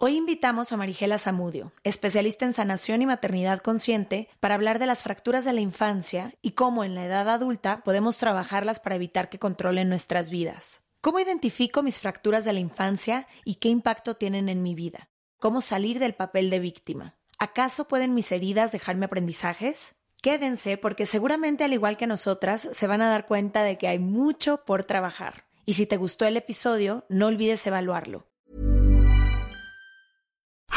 Hoy invitamos a Marigela Zamudio, especialista en sanación y maternidad consciente, para hablar de las fracturas de la infancia y cómo en la edad adulta podemos trabajarlas para evitar que controlen nuestras vidas. ¿Cómo identifico mis fracturas de la infancia y qué impacto tienen en mi vida? ¿Cómo salir del papel de víctima? ¿Acaso pueden mis heridas dejarme aprendizajes? Quédense porque seguramente al igual que nosotras se van a dar cuenta de que hay mucho por trabajar. Y si te gustó el episodio, no olvides evaluarlo.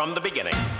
From the beginning.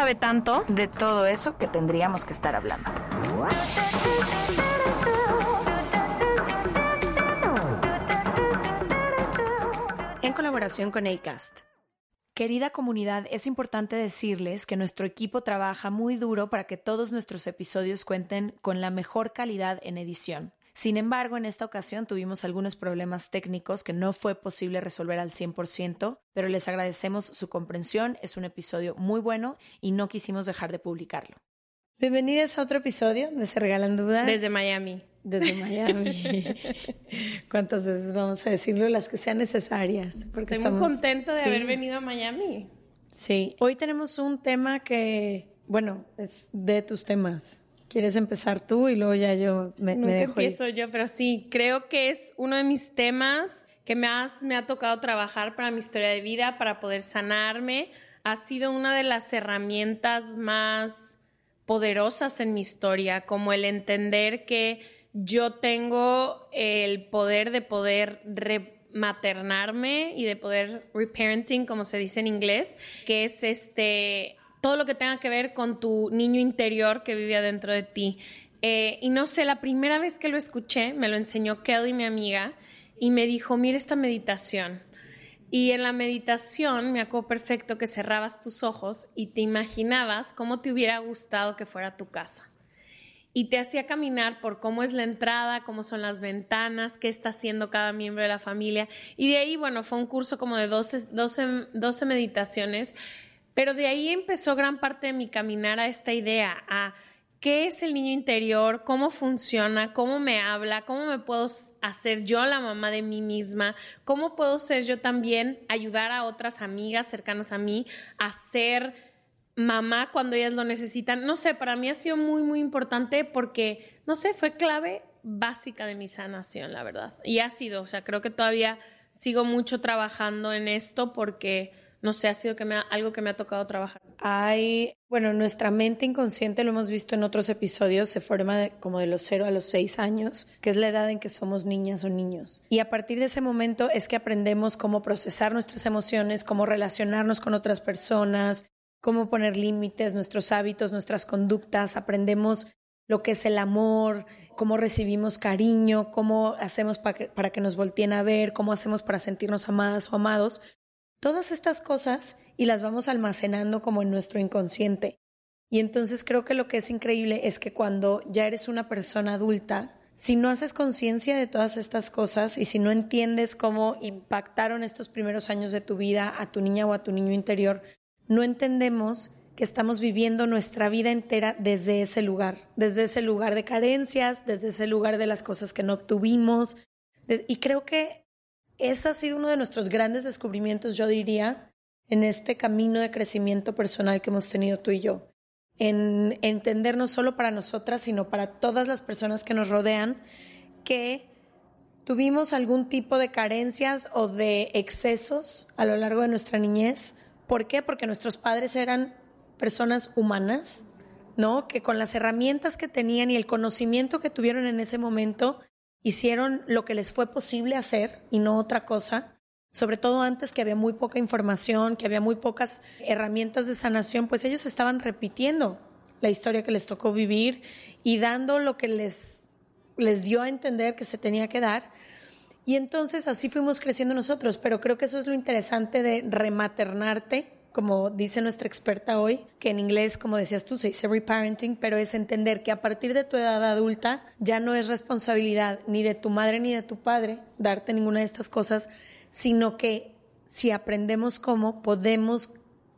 tanto. de todo eso que tendríamos que estar hablando. En colaboración con ACAST. Querida comunidad, es importante decirles que nuestro equipo trabaja muy duro para que todos nuestros episodios cuenten con la mejor calidad en edición. Sin embargo, en esta ocasión tuvimos algunos problemas técnicos que no fue posible resolver al 100%, pero les agradecemos su comprensión, es un episodio muy bueno y no quisimos dejar de publicarlo. Bienvenidos a otro episodio de Se Regalan Dudas. Desde Miami. Desde Miami. ¿Cuántas veces vamos a decirlo? Las que sean necesarias. Porque Estoy muy contento de Sí. haber venido a Miami. Sí. Hoy tenemos un tema que, bueno, es de tus temas. ¿Quieres empezar tú y luego ya yo me, me Nunca dejo ir? empiezo yo, pero sí, creo que es uno de mis temas que más me ha tocado trabajar para mi historia de vida, para poder sanarme. Ha sido una de las herramientas más poderosas en mi historia, como el entender que yo tengo el poder de poder rematernarme y de poder reparenting, como se dice en inglés, que es este todo lo que tenga que ver con tu niño interior que vive adentro de ti. Eh, y no sé, la primera vez que lo escuché, me lo enseñó Kelly, mi amiga, y me dijo, mira esta meditación. Y en la meditación me acuerdo perfecto que cerrabas tus ojos y te imaginabas cómo te hubiera gustado que fuera tu casa. Y te hacía caminar por cómo es la entrada, cómo son las ventanas, qué está haciendo cada miembro de la familia. Y de ahí, bueno, fue un curso como de 12, 12, 12 meditaciones, pero de ahí empezó gran parte de mi caminar a esta idea, a qué es el niño interior, cómo funciona, cómo me habla, cómo me puedo hacer yo la mamá de mí misma, cómo puedo ser yo también, ayudar a otras amigas cercanas a mí a ser mamá cuando ellas lo necesitan. No sé, para mí ha sido muy, muy importante porque, no sé, fue clave básica de mi sanación, la verdad. Y ha sido, o sea, creo que todavía sigo mucho trabajando en esto porque, no sé, ha sido que me ha- algo que me ha tocado trabajar. Hay, bueno, nuestra mente inconsciente, lo hemos visto en otros episodios, se forma como de los 0 a los 6 años, que es la edad en que somos niñas o niños. Y a partir de ese momento es que aprendemos cómo procesar nuestras emociones, cómo relacionarnos con otras personas, cómo poner límites, nuestros hábitos, nuestras conductas, aprendemos lo que es el amor, cómo recibimos cariño, cómo hacemos pa- que- para que nos volteen a ver, cómo hacemos para sentirnos amadas o amados. Todas estas cosas y las vamos almacenando como en nuestro inconsciente. Y entonces creo que lo que es increíble es que cuando ya eres una persona adulta, si no haces conciencia de todas estas cosas y si no entiendes cómo impactaron estos primeros años de tu vida a tu niña o a tu niño interior, no entendemos que estamos viviendo nuestra vida entera desde ese lugar, desde ese lugar de carencias, desde ese lugar de las cosas que no obtuvimos. Y creo que ese ha sido uno de nuestros grandes descubrimientos, yo diría, en este camino de crecimiento personal que hemos tenido tú y yo en entender no solo para nosotras, sino para todas las personas que nos rodean, que tuvimos algún tipo de carencias o de excesos a lo largo de nuestra niñez. ¿Por qué? Porque nuestros padres eran personas humanas, ¿no? Que con las herramientas que tenían y el conocimiento que tuvieron en ese momento, hicieron lo que les fue posible hacer y no otra cosa sobre todo antes que había muy poca información, que había muy pocas herramientas de sanación, pues ellos estaban repitiendo la historia que les tocó vivir y dando lo que les, les dio a entender que se tenía que dar. Y entonces así fuimos creciendo nosotros, pero creo que eso es lo interesante de rematernarte, como dice nuestra experta hoy, que en inglés, como decías tú, se dice reparenting, pero es entender que a partir de tu edad adulta ya no es responsabilidad ni de tu madre ni de tu padre darte ninguna de estas cosas, sino que si aprendemos cómo, podemos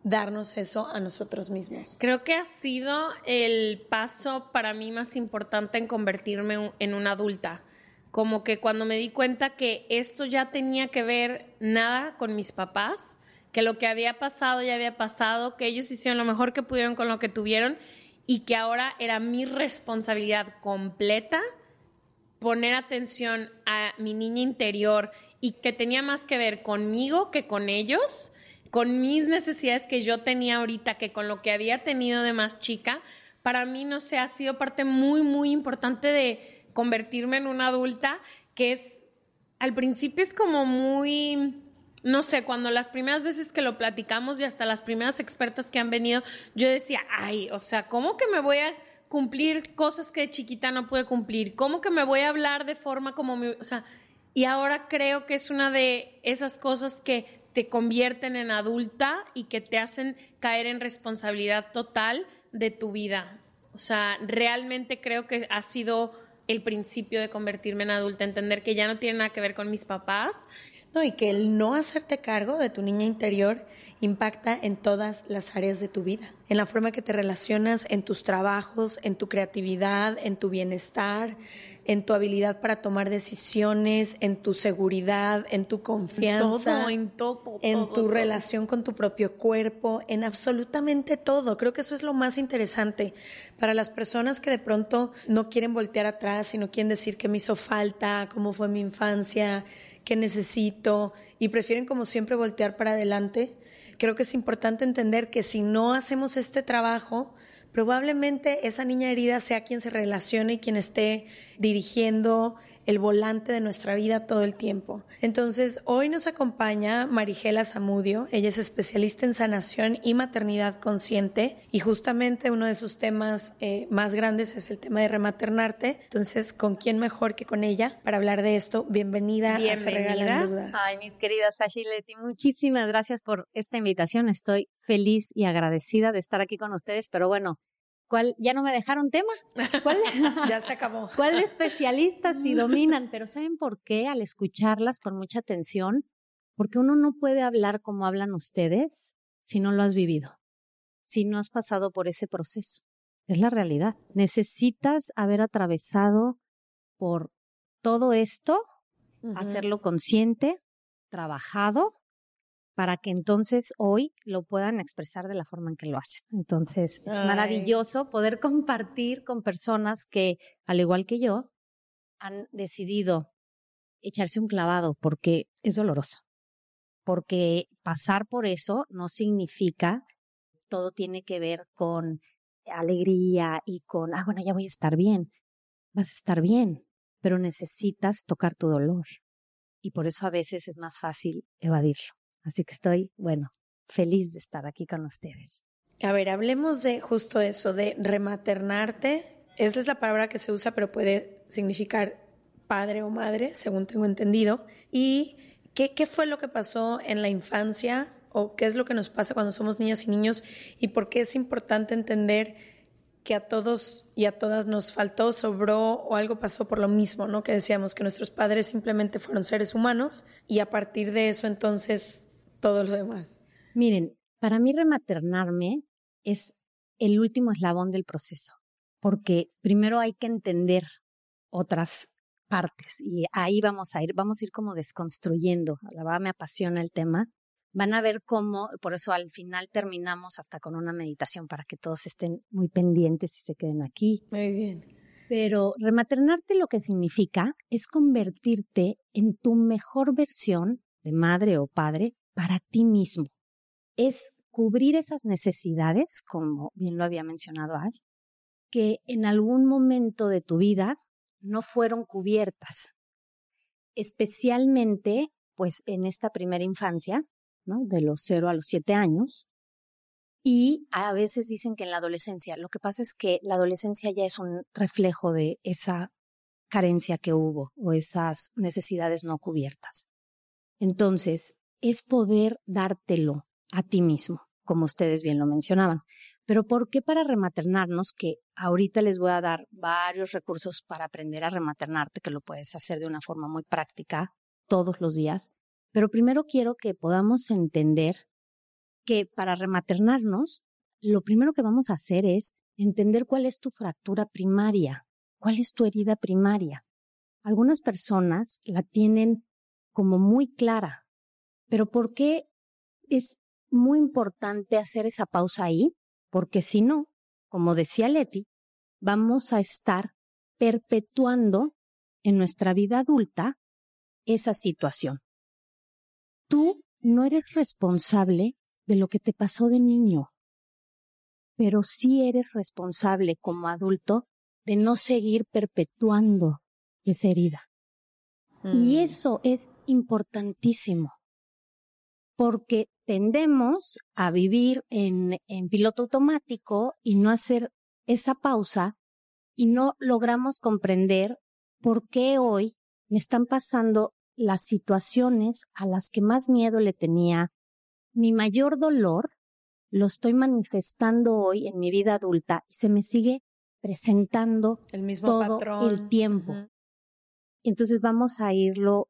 darnos eso a nosotros mismos. Creo que ha sido el paso para mí más importante en convertirme en una adulta. Como que cuando me di cuenta que esto ya tenía que ver nada con mis papás, que lo que había pasado ya había pasado, que ellos hicieron lo mejor que pudieron con lo que tuvieron y que ahora era mi responsabilidad completa poner atención a mi niña interior y que tenía más que ver conmigo que con ellos, con mis necesidades que yo tenía ahorita que con lo que había tenido de más chica, para mí, no sé, ha sido parte muy, muy importante de convertirme en una adulta que es, al principio es como muy, no sé, cuando las primeras veces que lo platicamos y hasta las primeras expertas que han venido, yo decía, ay, o sea, ¿cómo que me voy a cumplir cosas que de chiquita no pude cumplir? ¿Cómo que me voy a hablar de forma como mi, o sea, y ahora creo que es una de esas cosas que te convierten en adulta y que te hacen caer en responsabilidad total de tu vida. O sea, realmente creo que ha sido el principio de convertirme en adulta, entender que ya no tiene nada que ver con mis papás. No, y que el no hacerte cargo de tu niña interior impacta en todas las áreas de tu vida, en la forma que te relacionas, en tus trabajos, en tu creatividad, en tu bienestar, en tu habilidad para tomar decisiones, en tu seguridad, en tu confianza, en, todo, en tu relación con tu propio cuerpo, en absolutamente todo. Creo que eso es lo más interesante para las personas que de pronto no quieren voltear atrás y no quieren decir qué me hizo falta, cómo fue mi infancia, qué necesito y prefieren como siempre voltear para adelante. Creo que es importante entender que si no hacemos este trabajo, probablemente esa niña herida sea quien se relacione y quien esté dirigiendo el volante de nuestra vida todo el tiempo. Entonces, hoy nos acompaña Marigela Zamudio. Ella es especialista en sanación y maternidad consciente y justamente uno de sus temas eh, más grandes es el tema de rematernarte. Entonces, ¿con quién mejor que con ella para hablar de esto? Bienvenida, Bienvenida. a Se Regalan Dudas. Ay, mis queridas Sashi y Leti, muchísimas gracias por esta invitación. Estoy feliz y agradecida de estar aquí con ustedes, pero bueno, ¿Cuál? Ya no me dejaron tema. ¿Cuál? ya se acabó. ¿Cuál especialistas y dominan? Pero ¿saben por qué? Al escucharlas con mucha atención, porque uno no puede hablar como hablan ustedes si no lo has vivido, si no has pasado por ese proceso. Es la realidad. Necesitas haber atravesado por todo esto, hacerlo consciente, trabajado para que entonces hoy lo puedan expresar de la forma en que lo hacen. Entonces, es maravilloso poder compartir con personas que, al igual que yo, han decidido echarse un clavado porque es doloroso. Porque pasar por eso no significa todo tiene que ver con alegría y con, ah, bueno, ya voy a estar bien. Vas a estar bien, pero necesitas tocar tu dolor. Y por eso a veces es más fácil evadirlo. Así que estoy, bueno, feliz de estar aquí con ustedes. A ver, hablemos de justo eso, de rematernarte. Esa es la palabra que se usa, pero puede significar padre o madre, según tengo entendido. ¿Y qué, qué fue lo que pasó en la infancia o qué es lo que nos pasa cuando somos niñas y niños y por qué es importante entender que a todos y a todas nos faltó, sobró o algo pasó por lo mismo, ¿no? Que decíamos que nuestros padres simplemente fueron seres humanos y a partir de eso entonces todo lo demás. Miren, para mí rematernarme es el último eslabón del proceso, porque primero hay que entender otras partes y ahí vamos a ir, vamos a ir como desconstruyendo. La verdad me apasiona el tema van a ver cómo, por eso al final terminamos hasta con una meditación para que todos estén muy pendientes y se queden aquí. Muy bien. Pero rematernarte lo que significa es convertirte en tu mejor versión de madre o padre para ti mismo. Es cubrir esas necesidades, como bien lo había mencionado Ar, que en algún momento de tu vida no fueron cubiertas. Especialmente, pues en esta primera infancia, de los 0 a los 7 años. Y a veces dicen que en la adolescencia, lo que pasa es que la adolescencia ya es un reflejo de esa carencia que hubo o esas necesidades no cubiertas. Entonces, es poder dártelo a ti mismo, como ustedes bien lo mencionaban. Pero ¿por qué para rematernarnos? Que ahorita les voy a dar varios recursos para aprender a rematernarte, que lo puedes hacer de una forma muy práctica todos los días. Pero primero quiero que podamos entender que para rematernarnos, lo primero que vamos a hacer es entender cuál es tu fractura primaria, cuál es tu herida primaria. Algunas personas la tienen como muy clara, pero ¿por qué es muy importante hacer esa pausa ahí? Porque si no, como decía Leti, vamos a estar perpetuando en nuestra vida adulta esa situación tú no eres responsable de lo que te pasó de niño, pero sí eres responsable como adulto de no seguir perpetuando esa herida. Y mm. eso es importantísimo, porque tendemos a vivir en, en piloto automático y no hacer esa pausa y no logramos comprender por qué hoy me están pasando las situaciones a las que más miedo le tenía, mi mayor dolor, lo estoy manifestando hoy en mi vida adulta y se me sigue presentando el mismo todo el tiempo. Entonces vamos a irlo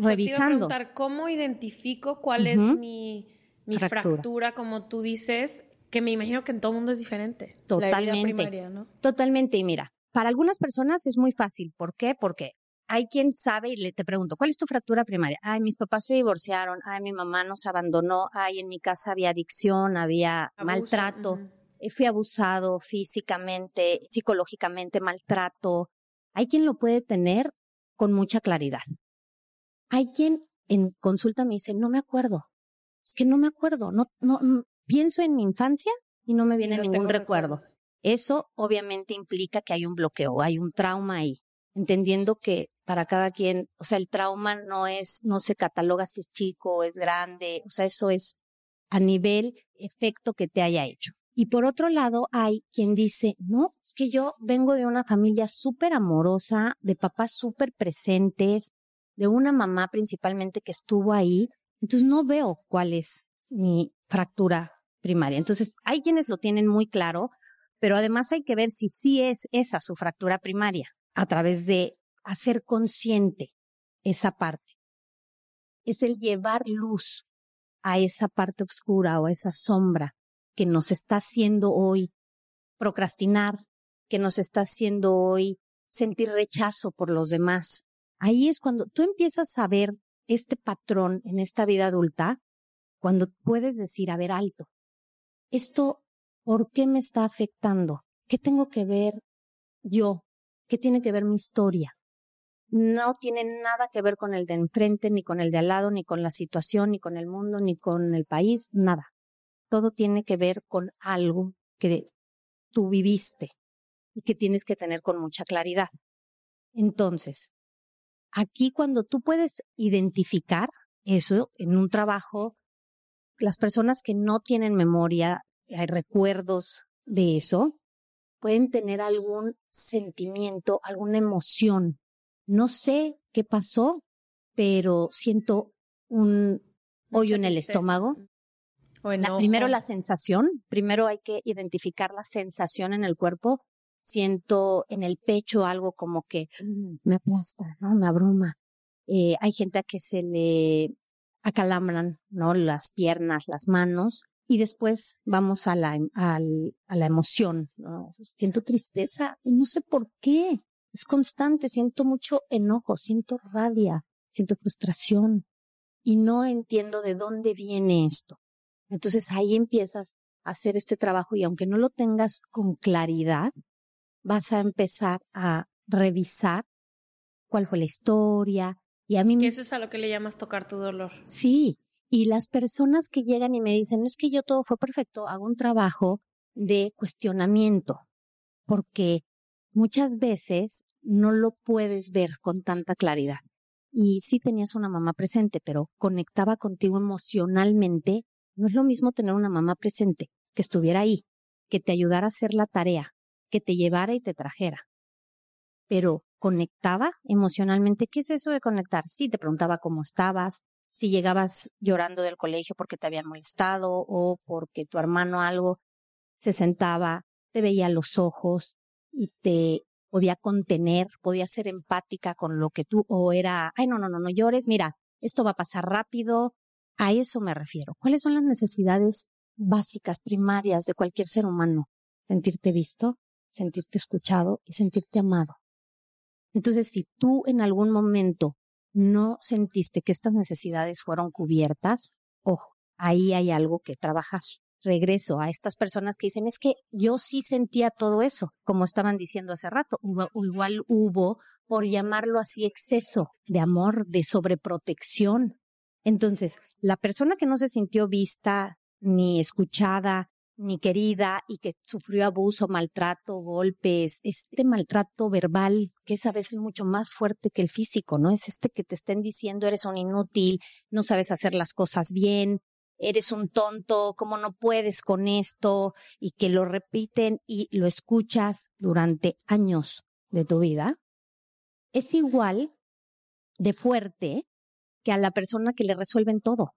revisando. ¿Cómo identifico cuál es mi, mi fractura. como tú dices? Que me imagino que en todo mundo es diferente. Totalmente. Totalmente. Y mira, para algunas personas es muy fácil. ¿Por qué? Porque hay quien sabe y le te pregunto, ¿cuál es tu fractura primaria? Ay, mis papás se divorciaron, ay, mi mamá nos abandonó, ay, en mi casa había adicción, había maltrato, eh, fui abusado físicamente, psicológicamente, maltrato. Hay quien lo puede tener con mucha claridad. Hay quien en consulta me dice, no me acuerdo, es que no me acuerdo, no, no, pienso en mi infancia y no me viene ningún recuerdo. Eso obviamente implica que hay un bloqueo, hay un trauma ahí entendiendo que para cada quien, o sea, el trauma no es, no se cataloga si es chico o es grande, o sea, eso es a nivel efecto que te haya hecho. Y por otro lado, hay quien dice, no, es que yo vengo de una familia súper amorosa, de papás súper presentes, de una mamá principalmente que estuvo ahí, entonces no veo cuál es mi fractura primaria. Entonces, hay quienes lo tienen muy claro, pero además hay que ver si sí es esa su fractura primaria a través de hacer consciente esa parte. Es el llevar luz a esa parte oscura o a esa sombra que nos está haciendo hoy procrastinar, que nos está haciendo hoy sentir rechazo por los demás. Ahí es cuando tú empiezas a ver este patrón en esta vida adulta, cuando puedes decir, a ver, alto, esto, ¿por qué me está afectando? ¿Qué tengo que ver yo ¿Qué tiene que ver mi historia? No tiene nada que ver con el de enfrente, ni con el de al lado, ni con la situación, ni con el mundo, ni con el país, nada. Todo tiene que ver con algo que tú viviste y que tienes que tener con mucha claridad. Entonces, aquí cuando tú puedes identificar eso en un trabajo, las personas que no tienen memoria, hay recuerdos de eso, pueden tener algún sentimiento, alguna emoción. No sé qué pasó, pero siento un hoyo en el estómago. primero la sensación, primero hay que identificar la sensación en el cuerpo. Siento en el pecho algo como que mm, me aplasta, ¿no? Me abruma. Eh, hay gente a que se le acalambran, ¿no? Las piernas, las manos. Y después vamos a la, a la emoción, ¿no? Siento tristeza y no sé por qué. Es constante, siento mucho enojo, siento rabia, siento frustración y no entiendo de dónde viene esto. Entonces ahí empiezas a hacer este trabajo y aunque no lo tengas con claridad, vas a empezar a revisar cuál fue la historia. Y a mí que eso es a lo que le llamas tocar tu dolor. Sí, y las personas que llegan y me dicen, no es que yo todo fue perfecto, hago un trabajo de cuestionamiento, porque muchas veces no lo puedes ver con tanta claridad. Y sí tenías una mamá presente, pero conectaba contigo emocionalmente no es lo mismo tener una mamá presente, que estuviera ahí, que te ayudara a hacer la tarea, que te llevara y te trajera. Pero conectaba emocionalmente. ¿Qué es eso de conectar? Sí, te preguntaba cómo estabas, si llegabas llorando del colegio porque te habían molestado o porque tu hermano algo se sentaba, te veía los ojos y te podía contener, podía ser empática con lo que tú, o era, ay, no, no, no, no llores, mira, esto va a pasar rápido, a eso me refiero. ¿Cuáles son las necesidades básicas, primarias de cualquier ser humano? Sentirte visto, sentirte escuchado y sentirte amado. Entonces, si tú en algún momento no sentiste que estas necesidades fueron cubiertas, ojo, ahí hay algo que trabajar. Regreso a estas personas que dicen, es que yo sí sentía todo eso, como estaban diciendo hace rato, igual hubo, por llamarlo así, exceso de amor, de sobreprotección, entonces, la persona que no se sintió vista, ni escuchada, ni querida y que sufrió abuso, maltrato, golpes, este maltrato verbal que es a veces mucho más fuerte que el físico, ¿no? Es este que te estén diciendo eres un inútil, no sabes hacer las cosas bien, eres un tonto, cómo no puedes con esto y que lo repiten y lo escuchas durante años de tu vida. Es igual de fuerte que a la persona que le resuelven todo.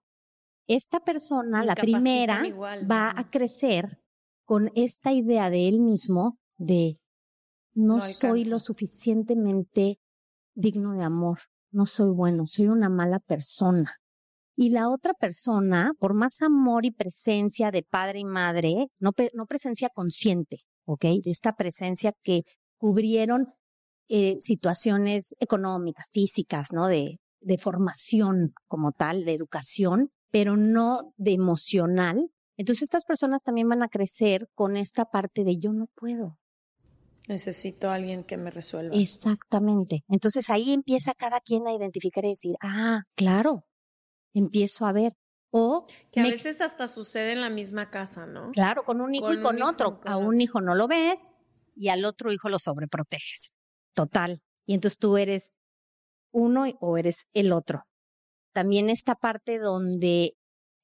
Esta persona, la primera, va a crecer con esta idea de él mismo de no, soy lo suficientemente digno de amor, no soy bueno, soy una mala persona. Y la otra persona, por más amor y presencia de padre y madre, no, no presencia consciente, ¿ok? De esta presencia que cubrieron eh, situaciones económicas, físicas, ¿no? De de formación como tal, de educación, pero no de emocional. Entonces estas personas también van a crecer con esta parte de yo no puedo. Necesito a alguien que me resuelva. Exactamente. Entonces ahí empieza cada quien a identificar y decir, ah, claro, empiezo a ver. O que a veces hasta sucede en la misma casa, ¿no? Claro, con un hijo y con otro. a un hijo no lo ves y al otro hijo lo sobreproteges. Total. Y entonces tú eres uno o eres el otro. También esta parte donde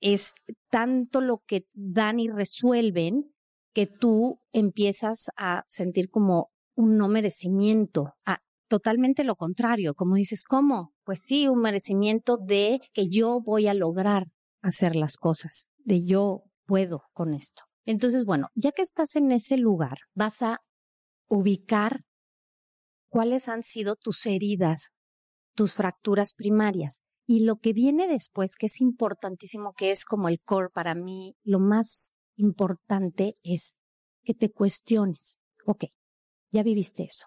es tanto lo que dan y resuelven que tú empiezas a sentir como un no merecimiento, a totalmente lo contrario, como dices, ¿cómo? Pues sí, un merecimiento de que yo voy a lograr hacer las cosas, de yo puedo con esto. Entonces, bueno, ya que estás en ese lugar, vas a ubicar cuáles han sido tus heridas tus fracturas primarias. Y lo que viene después, que es importantísimo, que es como el core para mí, lo más importante es que te cuestiones. Ok, ya viviste eso.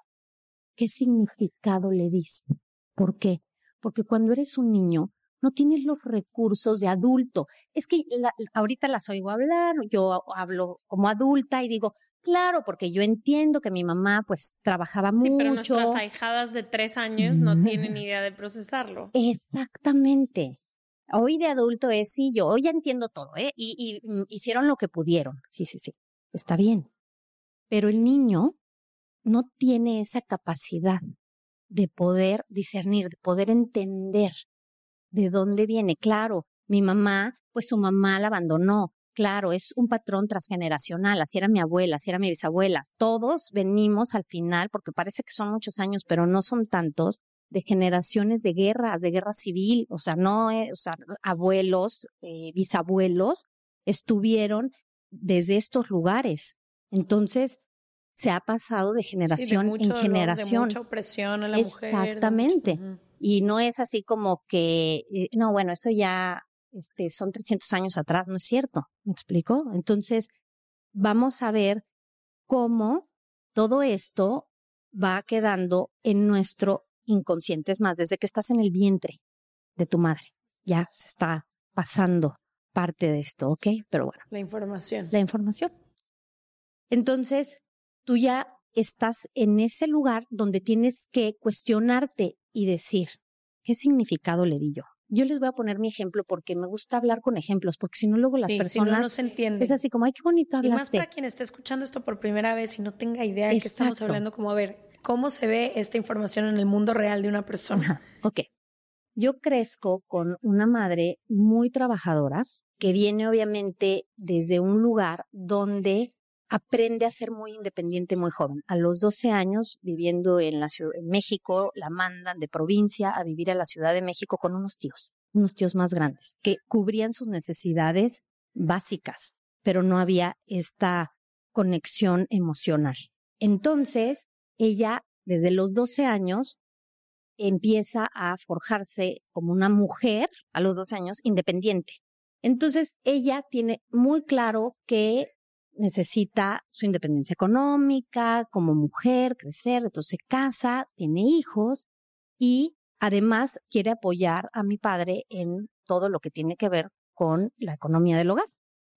¿Qué significado le diste? ¿Por qué? Porque cuando eres un niño, no tienes los recursos de adulto. Es que ahorita las oigo hablar, yo hablo como adulta y digo, Claro, porque yo entiendo que mi mamá pues trabajaba mucho. Sí, pero nuestras ahijadas de tres años no tienen idea de procesarlo. Exactamente. Hoy de adulto es, sí, yo hoy ya entiendo todo, ¿eh? Y, y mm, hicieron lo que pudieron. Sí, sí, sí. Está bien. Pero el niño no tiene esa capacidad de poder discernir, de poder entender de dónde viene. Claro, mi mamá, pues su mamá la abandonó, Claro, es un patrón transgeneracional, así era mi abuela, así era mi bisabuela. Todos venimos al final, porque parece que son muchos años, pero no son tantos, de generaciones de guerras, de guerra civil, o sea, no, o sea, abuelos, eh, bisabuelos estuvieron desde estos lugares. Entonces, se ha pasado de generación en generación. mucha opresión a la mujer. Exactamente. Y no es así como que, eh, no, bueno, eso ya este, son 300 años atrás, no es cierto. ¿Me explico? Entonces, vamos a ver cómo todo esto va quedando en nuestro inconsciente. Es más, desde que estás en el vientre de tu madre, ya se está pasando parte de esto, ¿ok? Pero bueno. La información. La información. Entonces, tú ya estás en ese lugar donde tienes que cuestionarte y decir, ¿qué significado le di yo? Yo les voy a poner mi ejemplo porque me gusta hablar con ejemplos, porque si no luego las personas no, no se entienden. Es así como, ay, qué bonito hablaste. Y más para quien esté escuchando esto por primera vez y no tenga idea de qué estamos hablando, como a ver, ¿cómo se ve esta información en el mundo real de una persona? Ok. Yo crezco con una madre muy trabajadora que viene obviamente desde un lugar donde aprende a ser muy independiente muy joven. A los 12 años, viviendo en, la ciudad, en México, la mandan de provincia a vivir a la Ciudad de México con unos tíos, unos tíos más grandes, que cubrían sus necesidades básicas, pero no había esta conexión emocional. Entonces, ella, desde los 12 años, empieza a forjarse como una mujer, a los 12 años, independiente. Entonces, ella tiene muy claro que necesita su independencia económica, como mujer, crecer, entonces se casa, tiene hijos y además quiere apoyar a mi padre en todo lo que tiene que ver con la economía del hogar.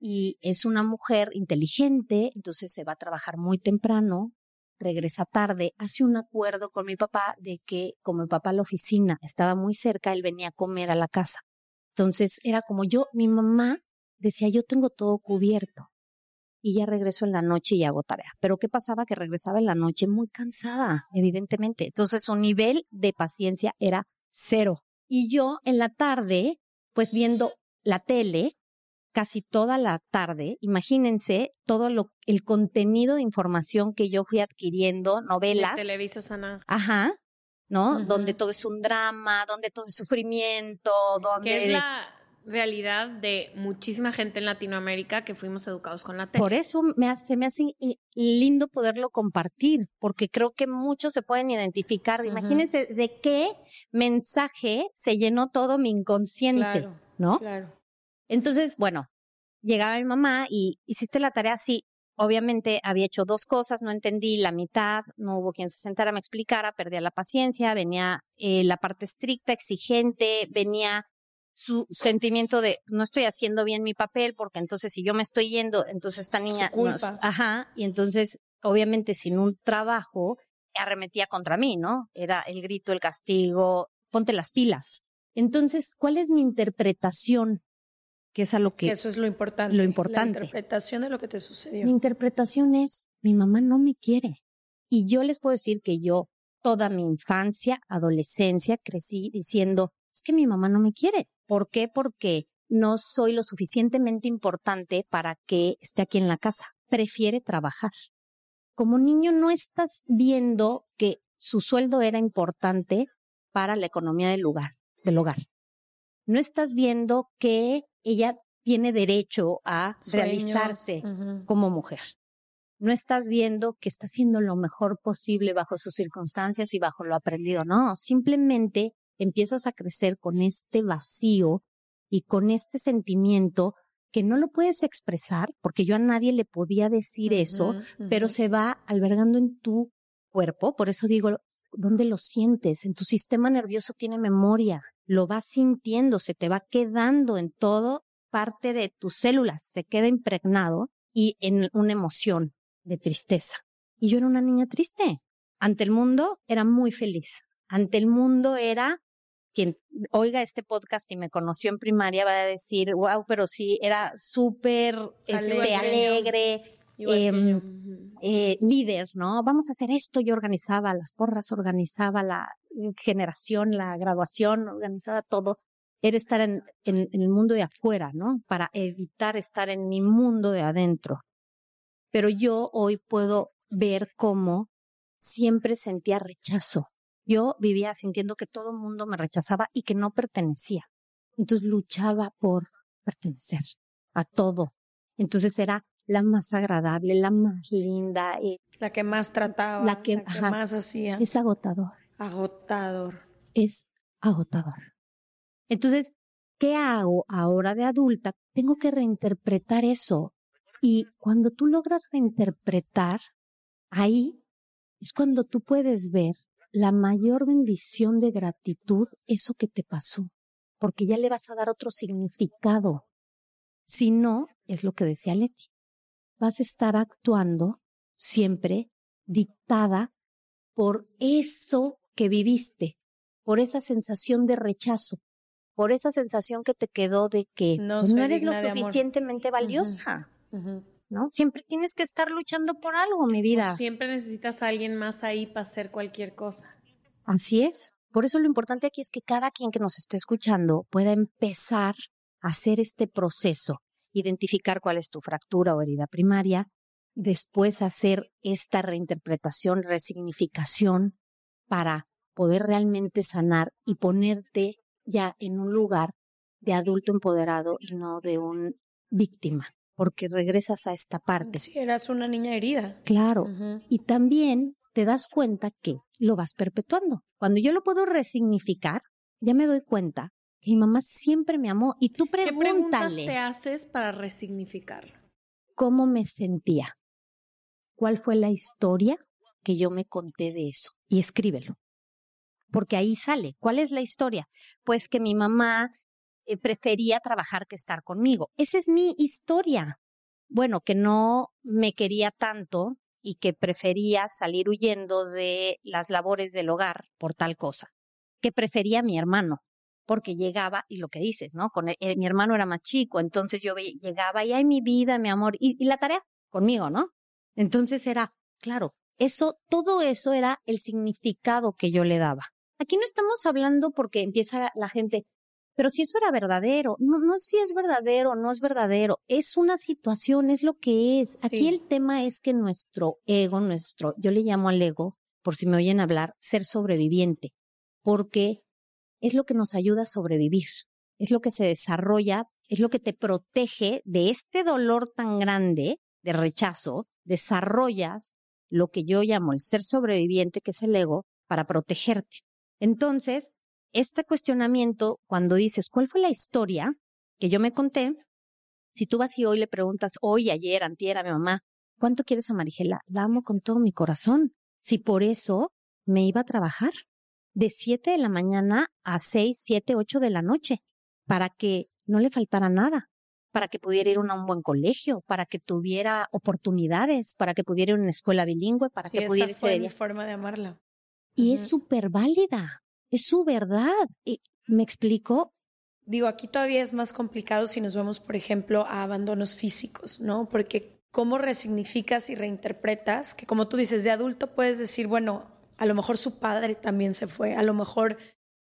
Y es una mujer inteligente, entonces se va a trabajar muy temprano, regresa tarde, hace un acuerdo con mi papá de que como mi papá la oficina estaba muy cerca, él venía a comer a la casa. Entonces era como yo, mi mamá decía, yo tengo todo cubierto y ya regreso en la noche y hago tarea. Pero ¿qué pasaba? Que regresaba en la noche muy cansada, evidentemente. Entonces su nivel de paciencia era cero. Y yo en la tarde, pues viendo la tele, casi toda la tarde, imagínense todo lo, el contenido de información que yo fui adquiriendo, novelas. De Televisa Sana. Ajá. ¿No? Donde todo es un drama, donde todo es sufrimiento, donde... ¿Qué es la realidad de muchísima gente en Latinoamérica que fuimos educados con la tele. Por eso me hace, me hace lindo poderlo compartir, porque creo que muchos se pueden identificar. Imagínense de qué mensaje se llenó todo mi inconsciente, ¿no? Claro. Entonces, bueno, llegaba mi mamá y hiciste la tarea así. Obviamente había hecho dos cosas, no entendí la mitad, no hubo quien se sentara, me explicara, perdía la paciencia, venía eh, la parte estricta, exigente, venía su sentimiento de no estoy haciendo bien mi papel porque entonces si yo me estoy yendo, entonces esta niña, culpa. ajá, y entonces obviamente sin un trabajo arremetía contra mí, ¿no? Era el grito, el castigo, ponte las pilas. Entonces, ¿cuál es mi interpretación? Que es a lo que... eso es lo importante. Lo importante. La interpretación de lo que te sucedió. Mi interpretación es, mi mamá no me quiere. Y yo les puedo decir que yo, toda mi infancia, adolescencia, crecí diciendo, es que mi mamá no me quiere. ¿Por qué? Porque no soy lo suficientemente importante para que esté aquí en la casa. Prefiere trabajar. Como niño no estás viendo que su sueldo era importante para la economía del lugar, del hogar. No estás viendo que ella tiene derecho a realizarse como mujer. No estás viendo que está haciendo lo mejor posible bajo sus circunstancias y bajo lo aprendido. No, simplemente empiezas a crecer con este vacío y con este sentimiento que no lo puedes expresar, porque yo a nadie le podía decir eso, pero se va albergando en tu cuerpo. Por eso digo, ¿dónde lo sientes? En tu sistema nervioso tiene memoria, lo vas sintiendo, se te va quedando en todo parte de tus células, se queda impregnado y en una emoción de tristeza. Y yo era una niña triste. Ante el mundo era muy feliz. Ante el mundo era quien oiga este podcast y me conoció en primaria va a decir, wow, pero sí, era súper este, alegre, em, eh, líder, ¿no? Vamos a hacer esto. Yo organizaba las porras, organizaba la generación, la graduación, organizaba todo. Era estar en, en el mundo de afuera, ¿no? Para evitar estar en mi mundo de adentro. Pero yo hoy puedo ver cómo siempre sentía rechazo yo vivía sintiendo que todo el mundo me rechazaba y que no pertenecía. Entonces luchaba por pertenecer. a todo. Entonces era la más agradable, la más linda. Eh, la que más trataba, la que, más hacía. Es agotador. Agotador. Es agotador. Entonces, ¿qué hago ahora de adulta? Tengo que reinterpretar eso. Y cuando tú logras reinterpretar, ahí es cuando tú puedes ver la mayor bendición de gratitud, eso que te pasó, porque ya le vas a dar otro significado. Si no, es lo que decía Leti, vas a estar actuando siempre dictada por eso que viviste, por esa sensación de rechazo, por esa sensación que te quedó de que no, pues, eres lo suficientemente valiosa. ¿No? Siempre tienes que estar luchando por algo, mi vida. siempre necesitas a alguien más ahí para hacer cualquier cosa. Así es. Por eso lo importante aquí es que cada quien que nos esté escuchando pueda empezar a hacer este proceso, identificar cuál es tu fractura o herida primaria, después hacer esta reinterpretación, resignificación para poder realmente sanar y ponerte ya en un lugar de adulto empoderado y no de un víctima, porque regresas a esta parte. Si eras una niña herida. Claro. Y también te das cuenta que lo vas perpetuando. Cuando yo lo puedo resignificar, ya me doy cuenta que mi mamá siempre me amó y tú pregúntale. ¿Qué preguntas te haces para resignificarlo? ¿Cómo me sentía? ¿Cuál fue la historia que yo me conté de eso? Y escríbelo porque ahí sale. ¿Cuál es la historia? Pues que mi mamá eh, prefería trabajar que estar conmigo. Esa es mi historia. Bueno, que no me quería tanto y que prefería salir huyendo de las labores del hogar por tal cosa. Que prefería a mi hermano, porque llegaba, y lo que dices, ¿no? Con eh, mi hermano era más chico, entonces yo llegaba y hay mi vida, mi amor, y la tarea conmigo, ¿no? Entonces era, claro, eso, todo eso era el significado que yo le daba. Aquí no estamos hablando porque empieza la gente, pero si eso era verdadero, no, no si es verdadero, no es verdadero, es una situación, es lo que es. Aquí el tema es que nuestro ego, nuestro, yo le llamo al ego, por si me oyen hablar, ser sobreviviente, porque es lo que nos ayuda a sobrevivir, es lo que se desarrolla, es lo que te protege de este dolor tan grande de rechazo, desarrollas lo que yo llamo el ser sobreviviente, que es el ego, para protegerte. Entonces, este cuestionamiento, cuando dices, ¿cuál fue la historia que yo me conté? Si tú vas y hoy le preguntas, hoy, ayer, antier a mi mamá, ¿cuánto quieres a Marigela? La amo con todo mi corazón. Si por eso me iba a trabajar de siete de la mañana a seis, siete, ocho de la noche, para que no le faltara nada, para que pudiera ir a un buen colegio, para que tuviera oportunidades, para que pudiera ir a una escuela bilingüe, para que pudiera esa fue mi forma de amarla. Y es súper válida, es su verdad. ¿Me explico? Digo, aquí todavía es más complicado si nos vemos, por ejemplo, a abandonos físicos, ¿no? Porque cómo resignificas y reinterpretas, que como tú dices, de adulto puedes decir, bueno, a lo mejor su padre también se fue, a lo mejor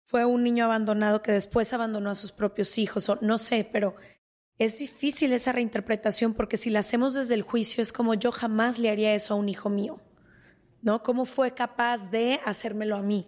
fue un niño abandonado que después abandonó a sus propios hijos, o no sé, pero es difícil esa reinterpretación porque si la hacemos desde el juicio es como yo jamás le haría eso a un hijo mío. ¿no? ¿Cómo fue capaz de hacérmelo a mí?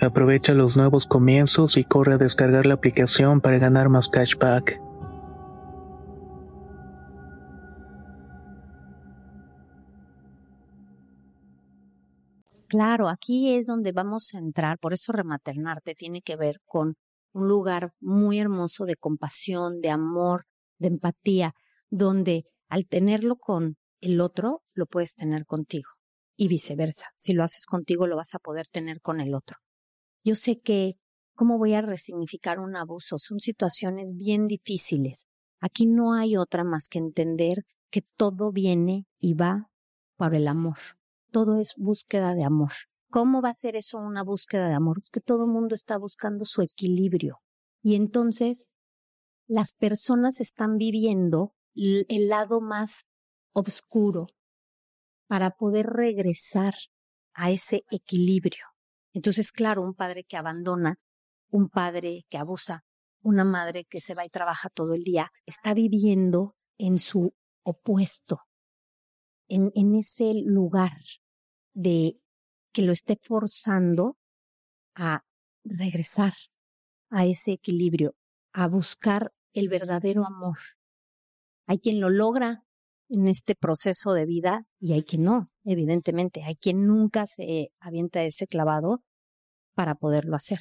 Aprovecha los nuevos comienzos y corre a descargar la aplicación para ganar más cashback. Claro, aquí es donde vamos a entrar, por eso rematernarte tiene que ver con un lugar muy hermoso de compasión, de amor, de empatía, donde al tenerlo con el otro, lo puedes tener contigo y viceversa. Si lo haces contigo, lo vas a poder tener con el otro. Yo sé que, ¿cómo voy a resignificar un abuso? Son situaciones bien difíciles. Aquí no hay otra más que entender que todo viene y va por el amor. Todo es búsqueda de amor. ¿Cómo va a ser eso una búsqueda de amor? Es que todo el mundo está buscando su equilibrio. Y entonces las personas están viviendo el lado más oscuro para poder regresar a ese equilibrio. Entonces, claro, un padre que abandona, un padre que abusa, una madre que se va y trabaja todo el día, está viviendo en su opuesto, en, en ese lugar de que lo esté forzando a regresar a ese equilibrio, a buscar el verdadero amor. Hay quien lo logra en este proceso de vida y hay quien no, evidentemente. Hay quien nunca se avienta ese clavado para poderlo hacer.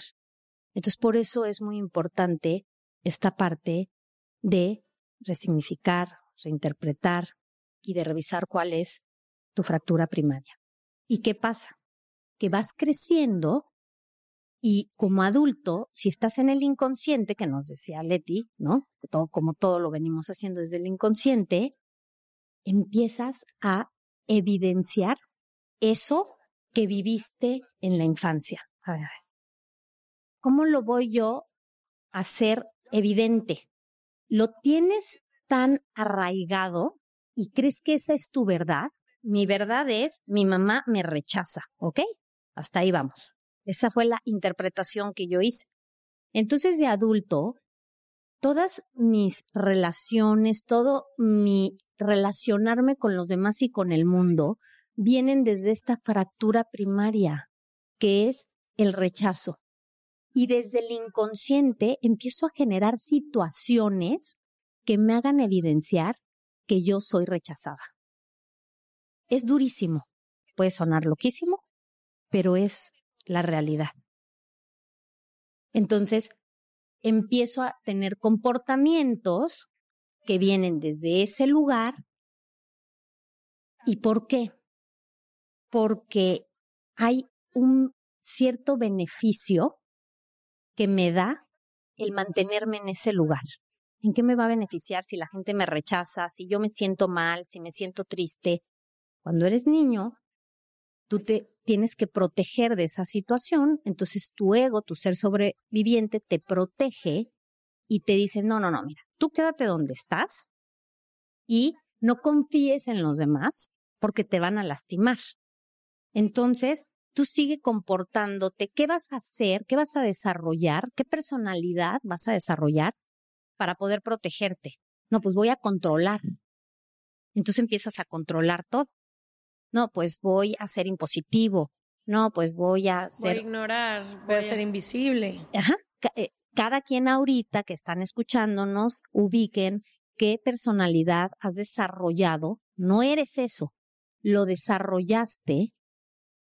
Entonces, por eso es muy importante esta parte de resignificar, reinterpretar y de revisar cuál es tu fractura primaria. ¿Y qué pasa? Que vas creciendo y como adulto, si estás en el inconsciente, que nos decía Leti, ¿no? Todo, como todo lo venimos haciendo desde el inconsciente, empiezas a evidenciar eso que viviste en la infancia. ¿cómo lo voy yo a hacer evidente? ¿Lo tienes tan arraigado y crees que esa es tu verdad? Mi verdad es, mi mamá me rechaza, ¿ok? Hasta ahí vamos. Esa fue la interpretación que yo hice. Entonces, de adulto, todas mis relaciones, todo mi relacionarme con los demás y con el mundo, vienen desde esta fractura primaria, que es el rechazo. Y desde el inconsciente empiezo a generar situaciones que me hagan evidenciar que yo soy rechazada. Es durísimo, puede sonar loquísimo, pero es la realidad. Entonces, empiezo a tener comportamientos que vienen desde ese lugar. ¿Y por qué? Porque hay un cierto beneficio que me da el mantenerme en ese lugar. ¿En qué me va a beneficiar si la gente me rechaza, si yo me siento mal, si me siento triste? Cuando eres niño, tú te tienes que proteger de esa situación, entonces tu ego, tu ser sobreviviente, te protege y te dice, no, no, no, mira, tú quédate donde estás y no confíes en los demás porque te van a lastimar. Entonces, tú sigue comportándote, ¿qué vas a hacer? ¿Qué vas a desarrollar? ¿Qué personalidad vas a desarrollar para poder protegerte? No, pues voy a controlar. Entonces empiezas a controlar todo. No, pues voy a ser impositivo. No, pues voy a ser... Voy a ignorar. Voy, a ser invisible. Ajá. Eh, cada quien ahorita que están escuchándonos ubiquen qué personalidad has desarrollado. No eres eso. Lo desarrollaste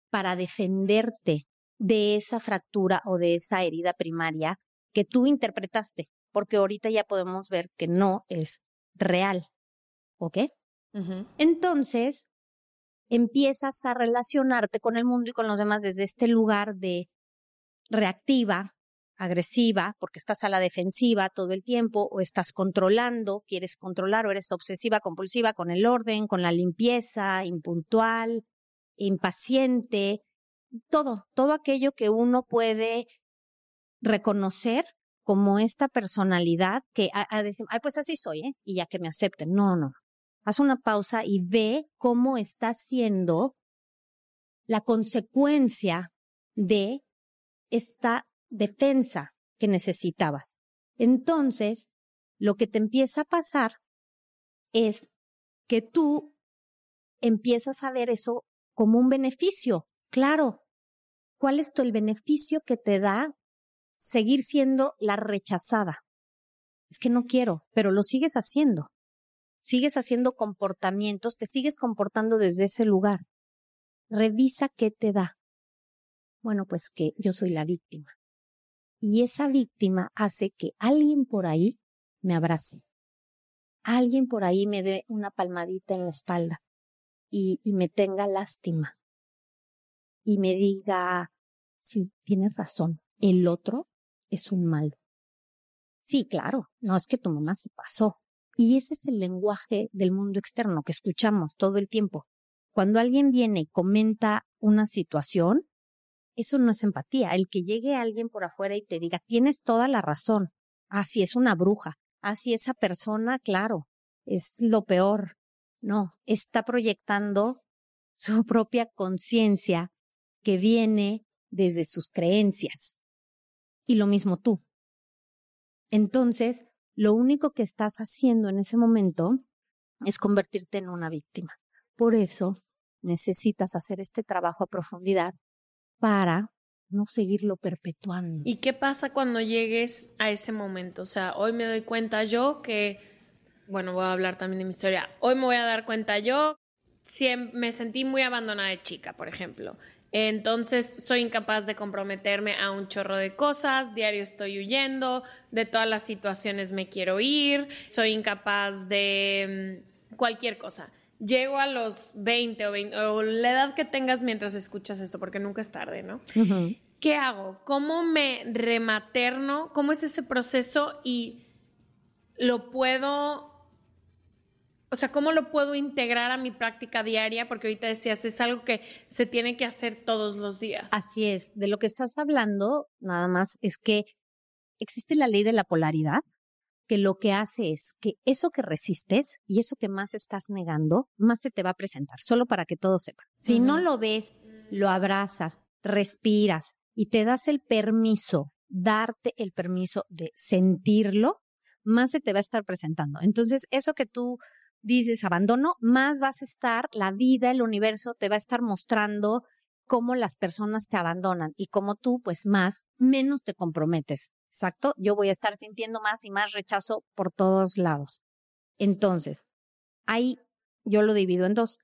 para defenderte de esa fractura o de esa herida primaria que tú interpretaste. porque ahorita ya podemos ver que no es real. ¿Ok? Entonces, empiezas a relacionarte con el mundo y con los demás desde este lugar de reactiva, agresiva, porque estás a la defensiva todo el tiempo, o estás controlando, quieres controlar, o eres obsesiva, compulsiva con el orden, con la limpieza, impuntual, impaciente, todo, todo aquello que uno puede reconocer como esta personalidad que a, decir, ay, pues así soy, ¿eh? Y ya que me acepten. No, no. Haz una pausa y ve cómo está siendo la consecuencia de esta defensa que necesitabas. Entonces, lo que te empieza a pasar es que tú empiezas a ver eso como un beneficio. Claro, ¿cuál es el beneficio que te da seguir siendo la rechazada? Es que no quiero, pero lo sigues haciendo. Sigues haciendo comportamientos, te sigues comportando desde ese lugar. Revisa qué te da. Bueno, pues que yo soy la víctima. Y esa víctima hace que alguien por ahí me abrace. Alguien por ahí me dé una palmadita en la espalda y, me tenga lástima y me diga, sí, tienes razón, el otro es un malo. Sí, claro, no es que tu mamá se pasó. Y ese es el lenguaje del mundo externo que escuchamos todo el tiempo. Cuando alguien viene y comenta una situación, eso no es empatía. El que llegue alguien por afuera y te diga, tienes toda la razón. Así es una bruja. Así esa persona, claro, es lo peor. No, está proyectando su propia conciencia que viene desde sus creencias. Y lo mismo tú. Entonces, lo único que estás haciendo en ese momento es convertirte en una víctima. Por eso necesitas hacer este trabajo a profundidad para no seguirlo perpetuando. ¿Y qué pasa cuando llegues a ese momento? O sea, hoy me doy cuenta yo que bueno, voy a hablar también de mi historia. Hoy me voy a dar cuenta yo, me sentí muy abandonada de chica, por ejemplo. Entonces soy incapaz de comprometerme a un chorro de cosas, diario estoy huyendo, de todas las situaciones me quiero ir, soy incapaz de mm, cualquier cosa. Llego a los 20 o, 20 o la edad que tengas mientras escuchas esto, porque nunca es tarde, ¿no? ¿Qué hago? ¿Cómo me rematerno? ¿Cómo es ese proceso? Y lo puedo o sea, ¿cómo lo puedo integrar a mi práctica diaria? Porque ahorita decías, es algo que se tiene que hacer todos los días. Así es. De lo que estás hablando, nada más, es que existe la ley de la polaridad, que lo que hace es que eso que resistes y eso que más estás negando, más se te va a presentar, solo para que todo sepa. Si no lo ves, lo abrazas, respiras y te das el permiso, darte el permiso de sentirlo, más se te va a estar presentando. Entonces, eso que tú dices abandono, más vas a estar, la vida, el universo te va a estar mostrando cómo las personas te abandonan y cómo tú, pues más, menos te comprometes. Exacto, yo voy a estar sintiendo más y más rechazo por todos lados. Entonces, ahí yo lo divido en dos.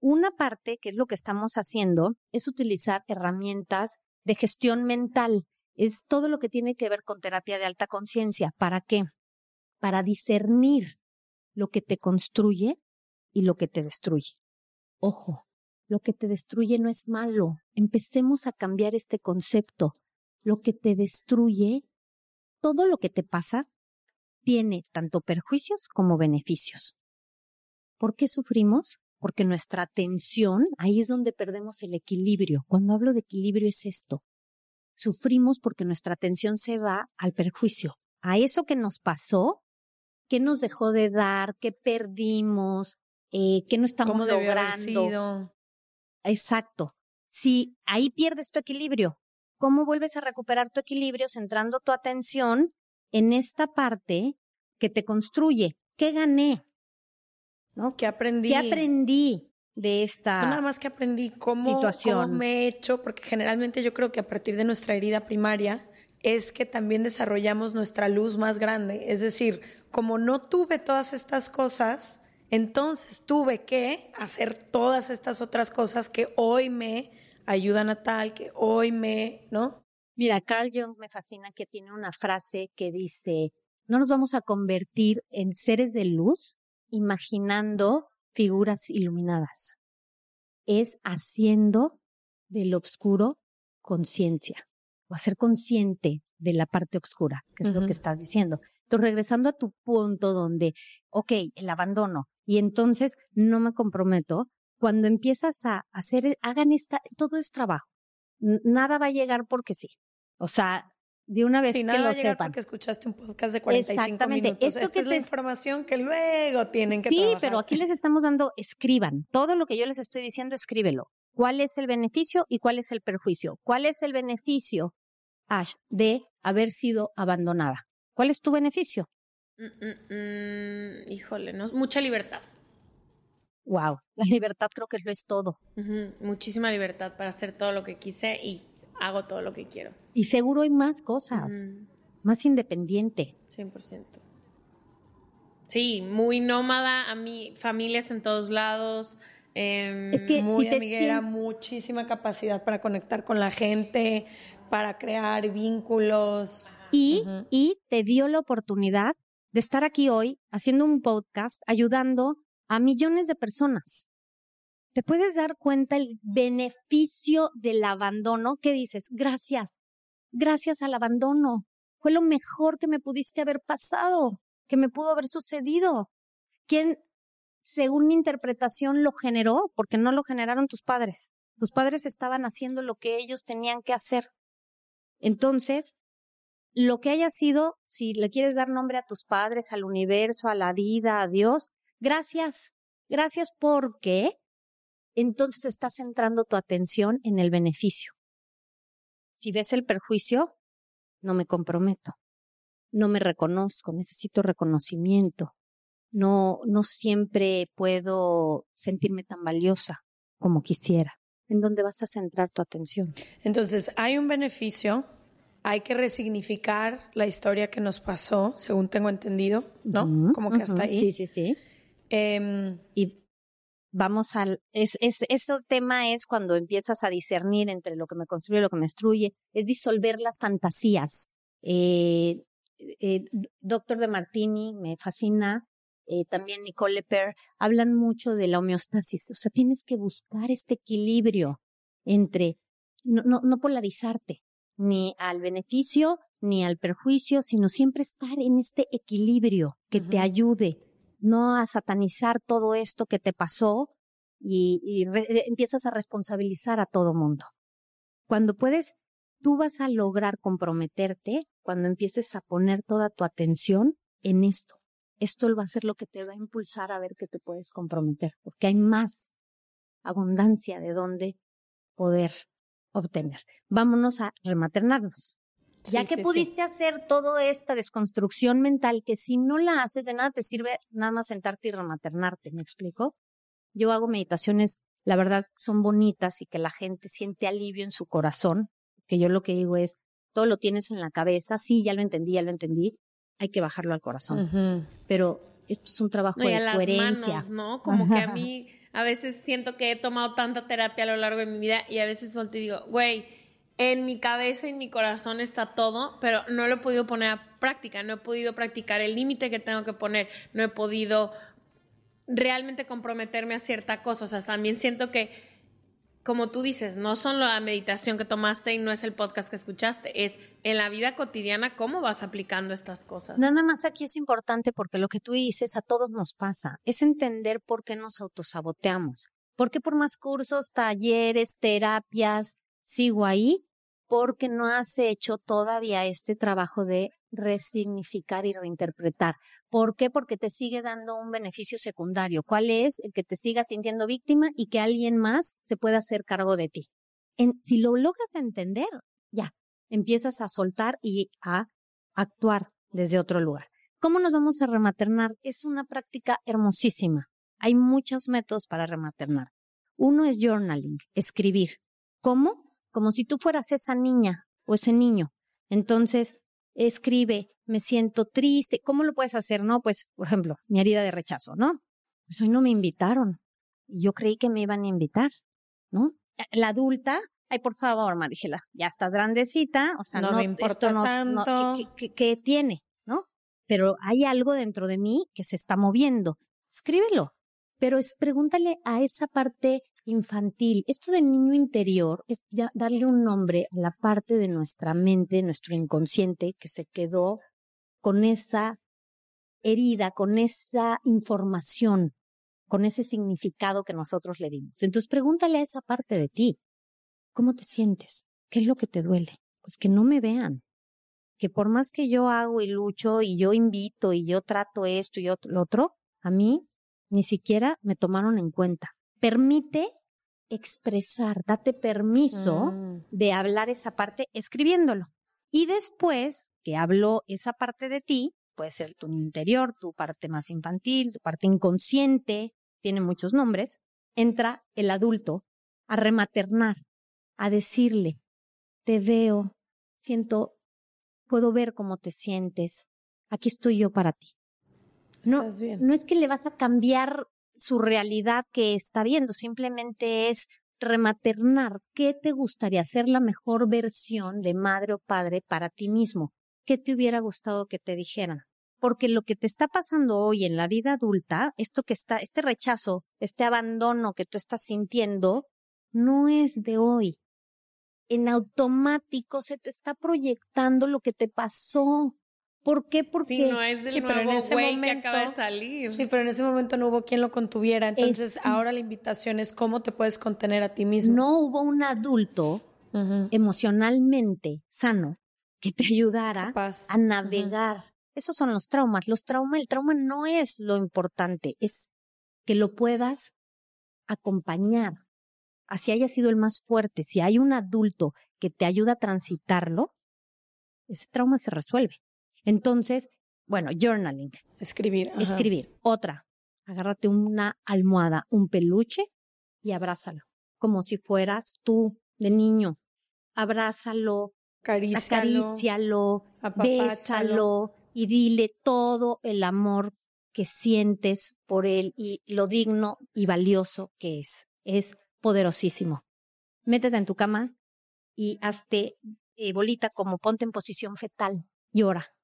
Una parte, que es lo que estamos haciendo, es utilizar herramientas de gestión mental. Es todo lo que tiene que ver con terapia de alta conciencia. ¿Para qué? Para discernir lo que te construye y lo que te destruye. Ojo, lo que te destruye no es malo. Empecemos a cambiar este concepto. Lo que te destruye, todo lo que te pasa, tiene tanto perjuicios como beneficios. ¿Por qué sufrimos? Porque nuestra atención, ahí es donde perdemos el equilibrio. Cuando hablo de equilibrio es esto. Sufrimos porque nuestra atención se va al perjuicio, a eso que nos pasó qué nos dejó de dar, qué perdimos, eh, qué no estamos logrando. Exacto. Si ahí pierdes tu equilibrio, ¿cómo vuelves a recuperar tu equilibrio centrando tu atención en esta parte que te construye? ¿Qué gané? ¿No? ¿Qué aprendí? ¿Qué aprendí de esta nada más que aprendí cómo, situación? cómo me he hecho, porque generalmente yo creo que a partir de nuestra herida primaria es que también desarrollamos nuestra luz más grande. Es decir, como no tuve todas estas cosas, entonces tuve que hacer todas estas otras cosas que hoy me ayudan a tal, que hoy me, ¿no? Mira, Carl Jung me fascina que tiene una frase que dice, no nos vamos a convertir en seres de luz imaginando figuras iluminadas. Es haciendo del oscuro conciencia o hacer consciente de la parte oscura, que es lo que estás diciendo. Entonces, regresando a tu punto donde, ok, el abandono, y entonces no me comprometo, cuando empiezas a hacer, hagan esta, todo es trabajo. Nada va a llegar porque sí. O sea, de una vez sí, que nada lo va a llegar sepan. porque escuchaste un podcast de 45 Exactamente. minutos. Esto Esta que es la información que luego tienen que Sí, trabajar. pero aquí les estamos dando, escriban. Todo lo que yo les estoy diciendo, escríbelo. ¿Cuál es el beneficio y cuál es el perjuicio? ¿Cuál es el beneficio, Ash, de haber sido abandonada? ¿Cuál es tu beneficio? Mm, mm, mm, híjole, no, mucha libertad. Wow, la libertad creo que lo es todo. Muchísima libertad para hacer todo lo que quise y hago todo lo que quiero. Y seguro hay más cosas, más independiente. 100%. Sí, muy nómada, a mí, familias en todos lados. em, Es que muy si amiguera, muchísima capacidad para conectar con la gente, para crear vínculos. Y, te dio la oportunidad de estar aquí hoy haciendo un podcast ayudando a millones de personas. Te puedes dar cuenta el beneficio del abandono que dices, gracias, gracias al abandono. Fue lo mejor que me pudiste haber pasado, que me pudo haber sucedido. ¿Quién, según mi interpretación, lo generó? Porque no lo generaron tus padres. Tus padres estaban haciendo lo que ellos tenían que hacer. Entonces, lo que haya sido, si le quieres dar nombre a tus padres, al universo, a la vida, a Dios, gracias, gracias porque entonces estás centrando tu atención en el beneficio. Si ves el perjuicio, no me comprometo, no me reconozco, necesito reconocimiento, no, no siempre puedo sentirme tan valiosa como quisiera. ¿En dónde vas a centrar tu atención? Entonces, hay un beneficio, hay que resignificar la historia que nos pasó, según tengo entendido, ¿no? Como que hasta ahí. Sí, sí, sí. Em, y vamos al es, es ese tema es cuando empiezas a discernir entre lo que me construye y lo que me destruye es disolver las fantasías eh, eh, doctor de Martini me fascina eh, también Nicole Lepper hablan mucho de la homeostasis o sea tienes que buscar este equilibrio entre no, no, no polarizarte ni al beneficio ni al perjuicio sino siempre estar en este equilibrio que te ayude no a satanizar todo esto que te pasó y, y re- eh, empiezas a responsabilizar a todo mundo. Cuando puedes, tú vas a lograr comprometerte cuando empieces a poner toda tu atención en esto. Esto va a ser lo que te va a impulsar a ver que te puedes comprometer, porque hay más abundancia de donde poder obtener. Vámonos a rematernarnos. Ya que sí, sí. pudiste hacer toda esta desconstrucción mental, que si no la haces, de nada te sirve nada más sentarte y rematernarte, ¿me explico? Yo hago meditaciones, la verdad, son bonitas y que la gente siente alivio en su corazón, que yo lo que digo es, todo lo tienes en la cabeza, sí, ya lo entendí, ya lo entendí, hay que bajarlo al corazón. Pero esto es un trabajo No, y a de las coherencia. manos, ¿no? Como que a mí a veces siento que he tomado tanta terapia a lo largo de mi vida y a veces volteo y digo, güey, en mi cabeza y en mi corazón está todo, pero no lo he podido poner a práctica, no he podido practicar el límite que tengo que poner, no he podido realmente comprometerme a cierta cosa. O sea, también siento que, como tú dices, no son la meditación que tomaste y no es el podcast que escuchaste, es en la vida cotidiana cómo vas aplicando estas cosas. Nada más aquí es importante porque lo que tú dices a todos nos pasa, es entender por qué nos autosaboteamos. ¿Por qué por más cursos, talleres, terapias sigo ahí? Porque no has hecho todavía este trabajo de resignificar y reinterpretar. ¿Por qué? Porque te sigue dando un beneficio secundario. ¿Cuál es? El que te sigas sintiendo víctima y que alguien más se pueda hacer cargo de ti. En- si lo logras entender, ya, empiezas a soltar y a actuar desde otro lugar. ¿Cómo nos vamos a rematernar? Es una práctica hermosísima. Hay muchos métodos para rematernar. Uno es journaling, escribir. ¿Cómo? Como si tú fueras esa niña o ese niño. Entonces, escribe, me siento triste. ¿Cómo lo puedes hacer? No, pues, por ejemplo, mi herida de rechazo, ¿no? Pues hoy no me invitaron. Y yo creí que me iban a invitar, ¿no? La adulta, ay, por favor, Marígela, ya estás grandecita, o sea, No no, me importa esto no, no- tanto. ¿qué, qué- qué- qué tiene, no? pero hay algo dentro de mí que se está moviendo. Escríbelo, pero es pregúntale a esa parte infantil. Esto del niño interior es darle un nombre a la parte de nuestra mente, nuestro inconsciente, que se quedó con esa herida, con esa información, con ese significado que nosotros le dimos. Entonces pregúntale a esa parte de ti, ¿cómo te sientes? ¿Qué es lo que te duele? Pues que no me vean, que por más que yo hago y lucho y yo invito y yo trato esto y lo otro, a mí ni siquiera me tomaron en cuenta. Permite expresar, date permiso mm. de hablar esa parte escribiéndolo. Y después que habló esa parte de ti, puede ser tu interior, tu parte más infantil, tu parte inconsciente, tiene muchos nombres, entra el adulto a rematernar, a decirle, te veo, siento, puedo ver cómo te sientes, aquí estoy yo para ti. No, no es que le vas a cambiar su realidad que está viendo, simplemente es rematernar qué te gustaría ser la mejor versión de madre o padre para ti mismo. ¿Qué te hubiera gustado que te dijeran? Porque lo que te está pasando hoy en la vida adulta, esto que está, este rechazo, este abandono que tú estás sintiendo, no es de hoy. En automático se te está proyectando lo que te pasó. ¿Por qué? Porque sí, no es del nuevo güey que acaba de salir. Sí, pero en ese momento no hubo quien lo contuviera. Entonces, ahora la invitación es cómo te puedes contener a ti mismo. No hubo un adulto emocionalmente sano que te ayudara a navegar. Esos son los traumas. Los traumas, el trauma no es lo importante, es que lo puedas acompañar. Así haya sido el más fuerte, si hay un adulto que te ayuda a transitarlo, ese trauma se resuelve. Entonces, bueno, journaling. Escribir. Escribir. Otra, agárrate una almohada, un peluche y abrázalo, como si fueras tú de niño. Abrázalo, acarícialo, bésalo y dile todo el amor que sientes por él y lo digno y valioso que es. Es poderosísimo. Métete en tu cama y hazte eh, bolita como ponte en posición fetal. Llora.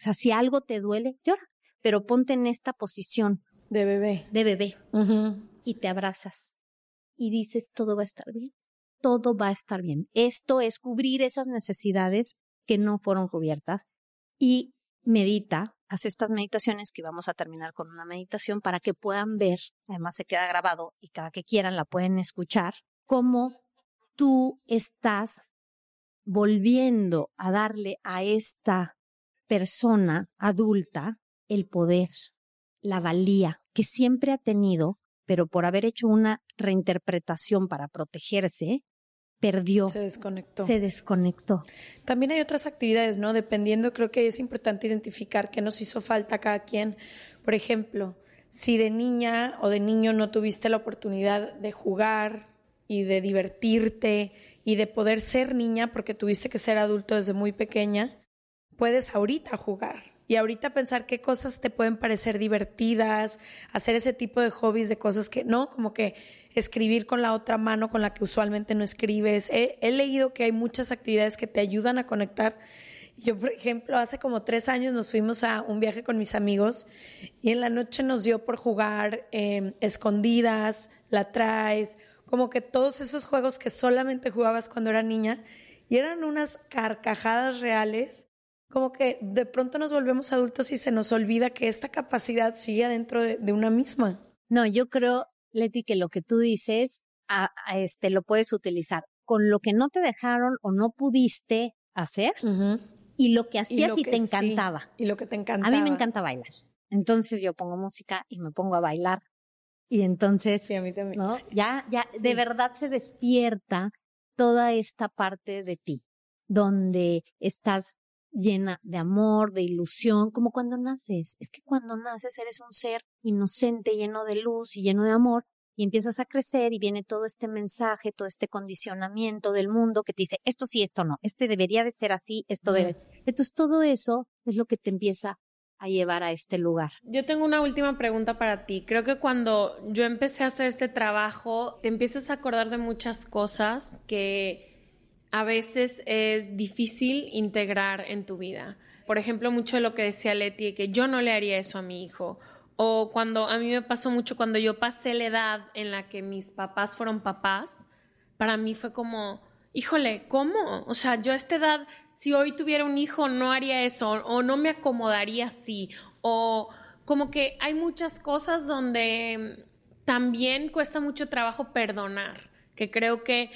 O sea, si algo te duele, llora, pero ponte en esta posición. De bebé. De bebé. Y te abrazas. Y dices, todo va a estar bien. Todo va a estar bien. Esto es cubrir esas necesidades que no fueron cubiertas. Y medita, haz estas meditaciones que vamos a terminar con una meditación para que puedan ver, además se queda grabado y cada que quieran la pueden escuchar, cómo tú estás volviendo a darle a esta persona adulta el poder, la valía que siempre ha tenido, pero por haber hecho una reinterpretación para protegerse, perdió. Se desconectó. Se desconectó. También hay otras actividades, ¿no? Dependiendo, creo que es importante identificar qué nos hizo falta a cada quien. Por ejemplo, si de niña o de niño no tuviste la oportunidad de jugar y de divertirte y de poder ser niña porque tuviste que ser adulto desde muy pequeña, puedes ahorita jugar y ahorita pensar qué cosas te pueden parecer divertidas, hacer ese tipo de hobbies de cosas que no, como que escribir con la otra mano con la que usualmente no escribes. He, leído que hay muchas actividades que te ayudan a conectar. Yo, por ejemplo, hace como tres años nos fuimos a un viaje con mis amigos y en la noche nos dio por jugar em, escondidas, la traes, como que todos esos juegos que solamente jugabas cuando era niña y eran unas carcajadas reales como que de pronto nos volvemos adultos y se nos olvida que esta capacidad sigue dentro de, una misma. No, yo creo, Leti, que lo que tú dices, a, este, lo puedes utilizar con lo que no te dejaron o no pudiste hacer y lo que hacías y, te encantaba. y lo que te encantaba. A mí me encanta bailar. Entonces yo pongo música y me pongo a bailar. Y entonces, sí, a mí también. ¿no? Ya, ya, de verdad se despierta toda esta parte de ti, donde estás llena de amor, de ilusión, como cuando naces. Es que cuando naces eres un ser inocente, lleno de luz y lleno de amor, y empiezas a crecer y viene todo este mensaje, todo este condicionamiento del mundo que te dice, esto sí, esto no, este debería de ser así, esto debe. Entonces todo eso es lo que te empieza a llevar a este lugar. Yo tengo una última pregunta para ti. Creo que cuando yo empecé a hacer este trabajo, te empiezas a acordar de muchas cosas que a veces es difícil integrar en tu vida. por ejemplo, mucho de lo que decía Leti, que yo no le haría eso a mi hijo. O cuando a mí me pasó mucho cuando yo pasé la edad en la que mis papás fueron papás, para mí fue como, híjole, ¿cómo? O sea, yo a esta edad, si hoy tuviera un hijo, no haría eso, o no me acomodaría así, o como que hay muchas cosas donde también cuesta mucho trabajo perdonar, que creo que,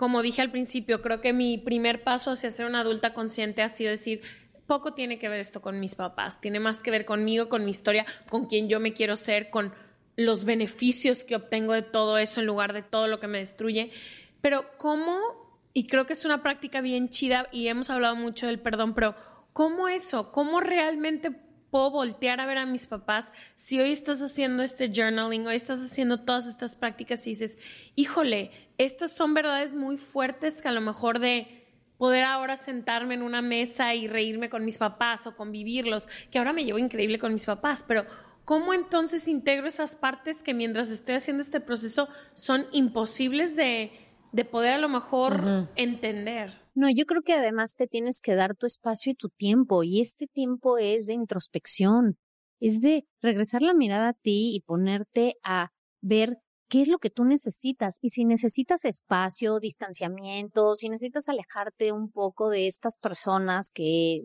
como dije al principio, creo que mi primer paso hacia ser una adulta consciente ha sido decir, poco tiene que ver esto con mis papás, tiene más que ver conmigo, con mi historia, con quien yo me quiero ser, con los beneficios que obtengo de todo eso en lugar de todo lo que me destruye. Pero cómo, y creo que es una práctica bien chida y hemos hablado mucho del perdón, pero ¿cómo eso? ¿Cómo realmente puedo voltear a ver a mis papás si hoy estás haciendo este journaling, hoy estás haciendo todas estas prácticas y dices, híjole, estas son verdades muy fuertes que a lo mejor de poder ahora sentarme en una mesa y reírme con mis papás o convivirlos, que ahora me llevo increíble con mis papás, pero ¿cómo entonces integro esas partes que mientras estoy haciendo este proceso son imposibles de de poder a lo mejor entender. No, yo creo que además te tienes que dar tu espacio y tu tiempo, y este tiempo es de introspección, es de regresar la mirada a ti y ponerte a ver qué es lo que tú necesitas. Y si necesitas espacio, distanciamiento, si necesitas alejarte un poco de estas personas que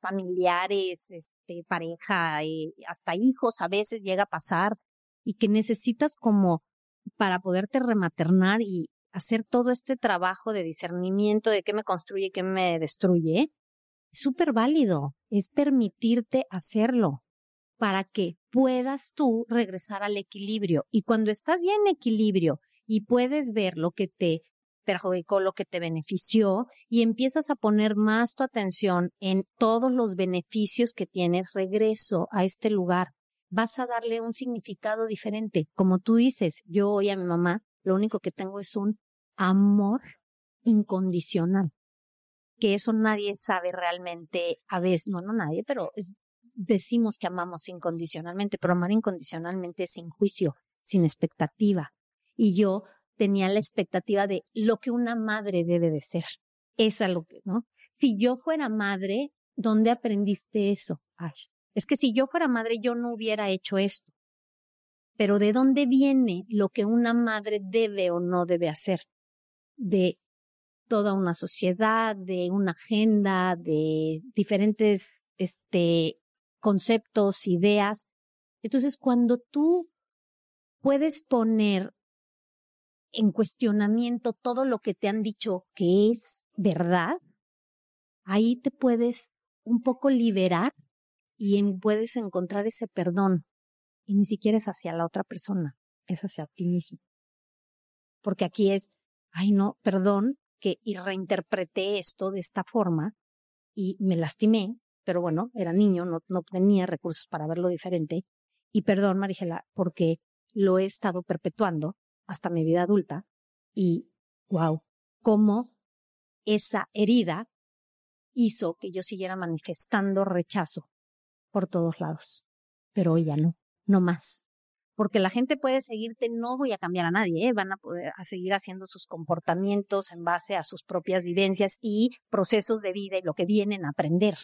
familiares, este, pareja, y hasta hijos a veces llega a pasar y que necesitas como para poderte rematernar y, hacer todo este trabajo de discernimiento de qué me construye qué me destruye, es súper válido, es permitirte hacerlo para que puedas tú regresar al equilibrio. Y cuando estás ya en equilibrio y puedes ver lo que te perjudicó, lo que te benefició y empiezas a poner más tu atención en todos los beneficios que tienes, regreso a este lugar. Vas a darle un significado diferente. Como tú dices, yo hoy a mi mamá lo único que tengo es un amor incondicional, que eso nadie sabe realmente, a veces, no, no nadie, pero decimos que amamos incondicionalmente, pero amar incondicionalmente es sin juicio, sin expectativa. Y yo tenía la expectativa de lo que una madre debe de ser. Eso es lo que, ¿no? Si yo fuera madre, ¿dónde aprendiste eso? Ay, es que si yo fuera madre, yo no hubiera hecho esto. Pero ¿de dónde viene lo que una madre debe o no debe hacer? de toda una sociedad, de una agenda, de diferentes este, conceptos, ideas. Entonces, cuando tú puedes poner en cuestionamiento todo lo que te han dicho que es verdad, ahí te puedes un poco liberar y puedes encontrar ese perdón. Y ni siquiera es hacia la otra persona, es hacia ti mismo. Porque aquí es, ay no, perdón, que y reinterpreté esto de esta forma y me lastimé, pero bueno, era niño, no, tenía recursos para verlo diferente. Y perdón, Marigela, porque lo he estado perpetuando hasta mi vida adulta y, wow, cómo esa herida hizo que yo siguiera manifestando rechazo por todos lados. Pero hoy ya no, no más porque la gente puede seguirte, no voy a cambiar a nadie, ¿eh? van a poder a seguir haciendo sus comportamientos en base a sus propias vivencias y procesos de vida y lo que vienen a aprender.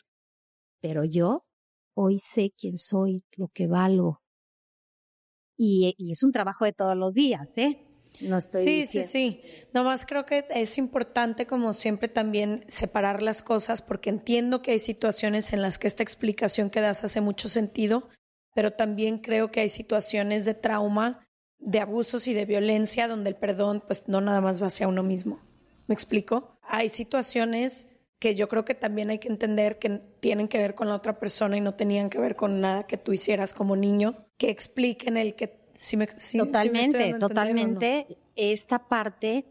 Pero yo hoy sé quién soy, lo que valgo. Y, y es un trabajo de todos los días, ¿eh? No estoy sí, sí, sí. Nomás creo que es importante, como siempre, también separar las cosas, porque entiendo que hay situaciones en las que esta explicación que das hace mucho sentido, pero también creo que hay situaciones de trauma, de abusos y de violencia donde el perdón pues no nada más va hacia uno mismo. ¿Me explico? Hay situaciones que yo creo que también hay que entender que tienen que ver con la otra persona y no tenían que ver con nada que tú hicieras como niño, que expliquen el que si me totalmente, totalmente esta parte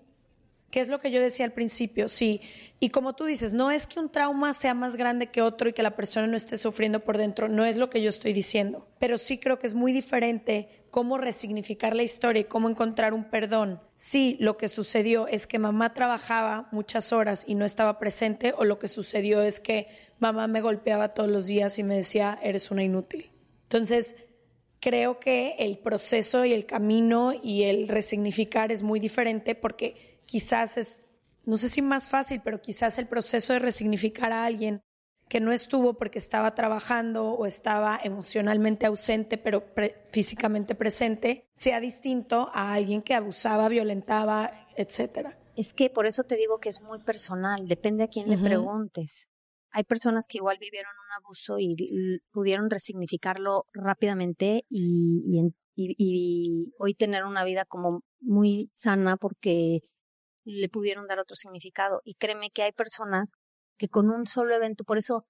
¿Qué es lo que yo decía al principio? Sí, y como tú dices, no es que un trauma sea más grande que otro y que la persona no esté sufriendo por dentro, no es lo que yo estoy diciendo, pero sí creo que es muy diferente cómo resignificar la historia y cómo encontrar un perdón. Si lo que sucedió es que mamá trabajaba muchas horas y no estaba presente o lo que sucedió es que mamá me golpeaba todos los días y me decía, eres una inútil. Entonces, creo que el proceso y el camino y el resignificar es muy diferente porque quizás es no sé si más fácil, pero quizás el proceso de resignificar a alguien que no estuvo porque estaba trabajando o estaba emocionalmente ausente, pero físicamente presente, sea distinto a alguien que abusaba, violentaba, etcétera. Es que por eso te digo que es muy personal, depende a quién le preguntes. Hay personas que igual vivieron un abuso y pudieron resignificarlo rápidamente y, y hoy tener una vida como muy sana porque le pudieron dar otro significado. Y créeme que hay personas que con un solo evento, por eso,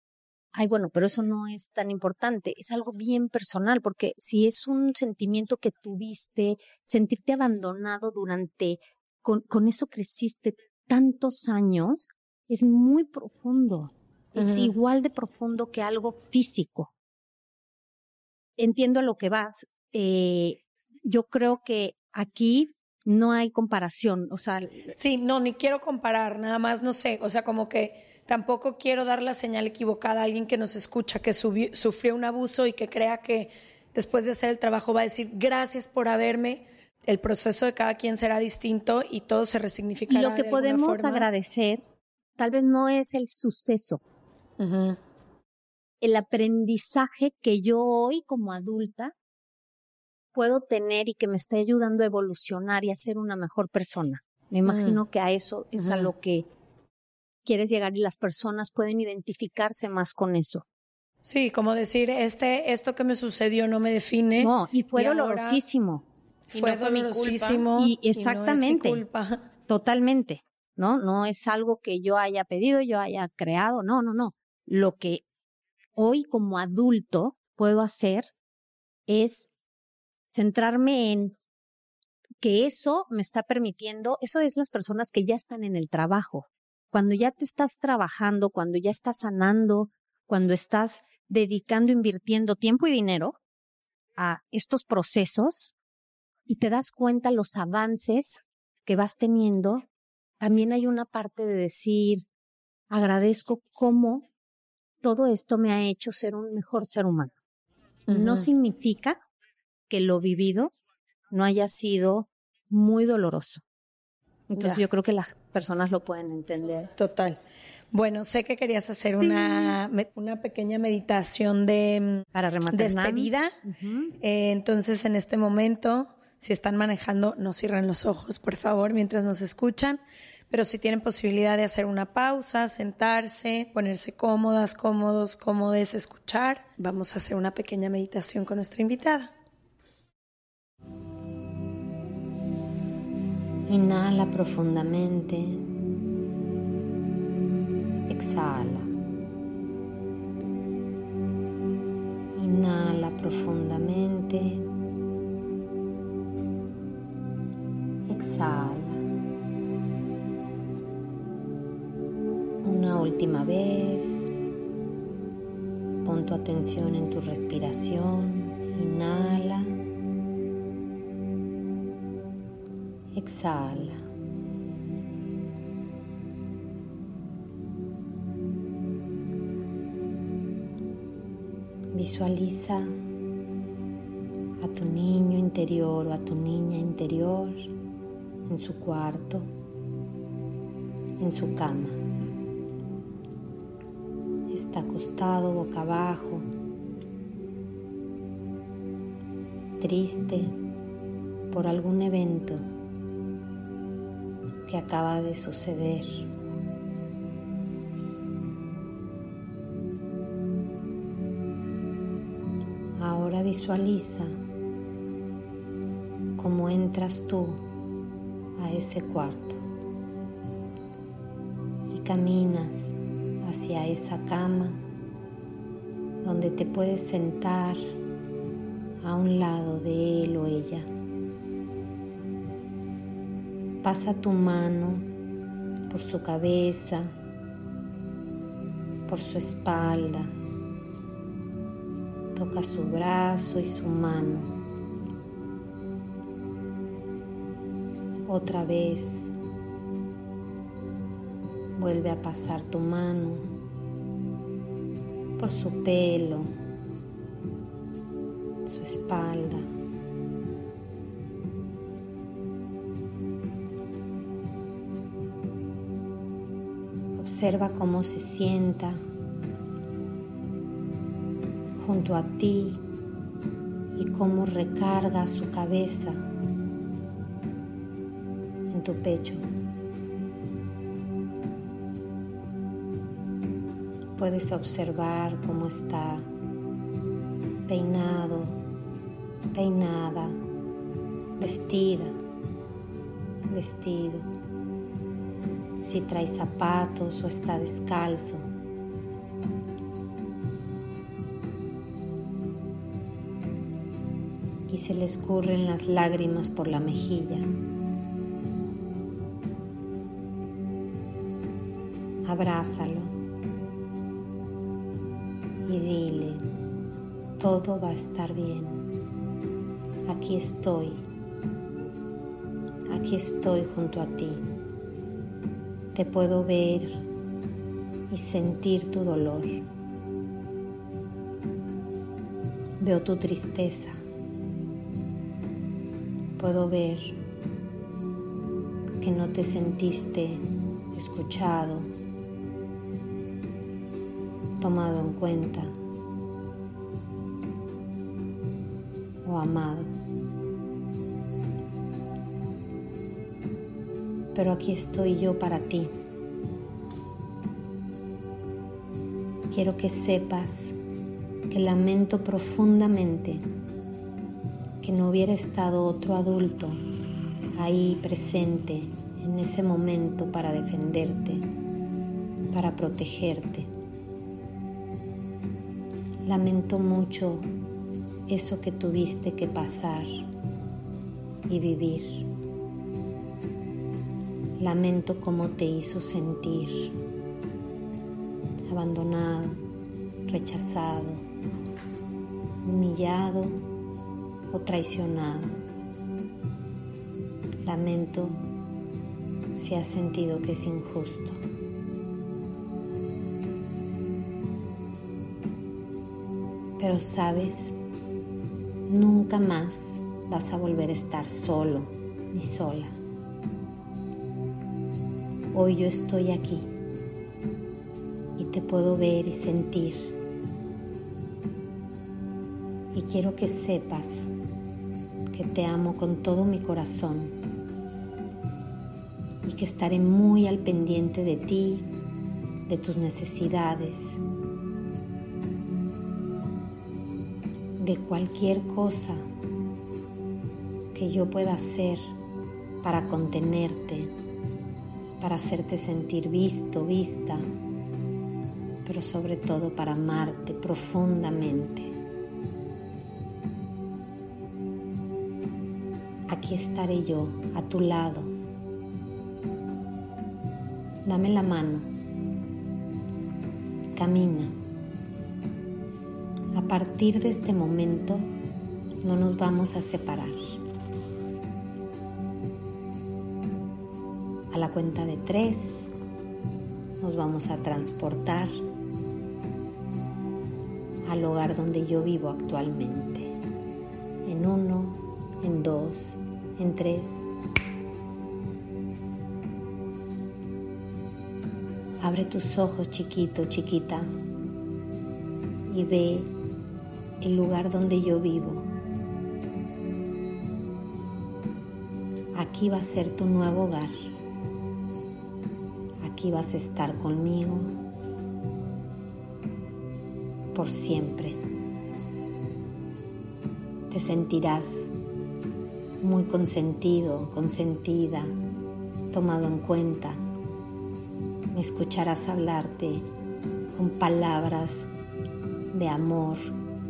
ay, bueno, pero eso no es tan importante, es algo bien personal, porque si es un sentimiento que tuviste, sentirte abandonado durante, con, con eso creciste tantos años, es muy profundo, es igual de profundo que algo físico. Entiendo a lo que vas. Eh, yo creo que aquí no hay comparación, o sea... Sí, no, ni quiero comparar, nada más no sé, o sea, como que tampoco quiero dar la señal equivocada a alguien que nos escucha, que sufrió un abuso y que crea que después de hacer el trabajo va a decir gracias por haberme. El proceso de cada quien será distinto y todo se resignificará. Lo que podemos agradecer tal vez no es el suceso, el aprendizaje que yo hoy como adulta puedo tener y que me está ayudando a evolucionar y a ser una mejor persona. Me imagino que a eso es a lo que quieres llegar y las personas pueden identificarse más con eso. Sí, como decir, este, esto que me sucedió no me define. No, y fue dolorosísimo. Fue dolorosísimo. Y exactamente. Y culpa. Totalmente. ¿No? No es algo que yo haya pedido, yo haya creado. No, no, no. Lo que hoy como adulto puedo hacer es centrarme en que eso me está permitiendo, eso es las personas que ya están en el trabajo. Cuando ya te estás trabajando, cuando ya estás sanando, cuando estás dedicando, invirtiendo tiempo y dinero a estos procesos y te das cuenta los avances que vas teniendo, también hay una parte de decir, agradezco cómo todo esto me ha hecho ser un mejor ser humano. No significa que lo vivido no haya sido muy doloroso. Entonces yo creo que las personas lo pueden entender. Total. Bueno, sé que querías hacer una, una pequeña meditación de Para despedida. Eh, entonces, en este momento, si están manejando, no cierren los ojos, por favor, mientras nos escuchan. Pero si tienen posibilidad de hacer una pausa, sentarse, ponerse cómodas, cómodos, cómodes, escuchar, vamos a hacer una pequeña meditación con nuestra invitada. Inhala profundamente. Exhala. Inhala profundamente. Exhala. Una última vez. Pon tu atención en tu respiración. Inhala. Exhala. Visualiza a tu niño interior o a tu niña interior en su cuarto, en su cama. Está acostado boca abajo, triste por algún evento que acaba de suceder. Ahora visualiza cómo entras tú a ese cuarto y caminas hacia esa cama donde te puedes sentar a un lado de él o ella. Pasa tu mano por su cabeza, por su espalda. Toca su brazo y su mano. Otra vez. Vuelve a pasar tu mano por su pelo, su espalda. Observa cómo se sienta junto a ti y cómo recarga su cabeza en tu pecho. Puedes observar cómo está peinado, peinada, vestida, vestido. Si trae zapatos o está descalzo. Y se le escurren las lágrimas por la mejilla. Abrázalo y dile, todo va a estar bien. Aquí estoy. Aquí estoy junto a ti. Te puedo ver y sentir tu dolor. Veo tu tristeza. Puedo ver que no te sentiste escuchado, tomado en cuenta o amado. Pero aquí estoy yo para ti. Quiero que sepas que lamento profundamente que no hubiera estado otro adulto ahí presente en ese momento para defenderte, para protegerte. Lamento mucho eso que tuviste que pasar y vivir. Lamento cómo te hizo sentir abandonado, rechazado, humillado o traicionado. Lamento si has sentido que es injusto. Pero sabes, nunca más vas a volver a estar solo ni sola. Hoy yo estoy aquí y te puedo ver y sentir. Y quiero que sepas que te amo con todo mi corazón y que estaré muy al pendiente de ti, de tus necesidades, de cualquier cosa que yo pueda hacer para contenerte, para hacerte sentir visto, vista, pero sobre todo para amarte profundamente. Aquí estaré yo, a tu lado. Dame la mano. Camina a partir de este momento no nos vamos a separar. Cuenta de tres nos vamos a transportar al hogar donde yo vivo actualmente. En uno, en dos, en tres. Abre tus ojos chiquito, chiquita, y ve el lugar donde yo vivo. Aquí va a ser tu nuevo hogar. Aquí vas a estar conmigo por siempre. Te sentirás muy consentido, consentida, tomado en cuenta. Me escucharás hablarte con palabras de amor,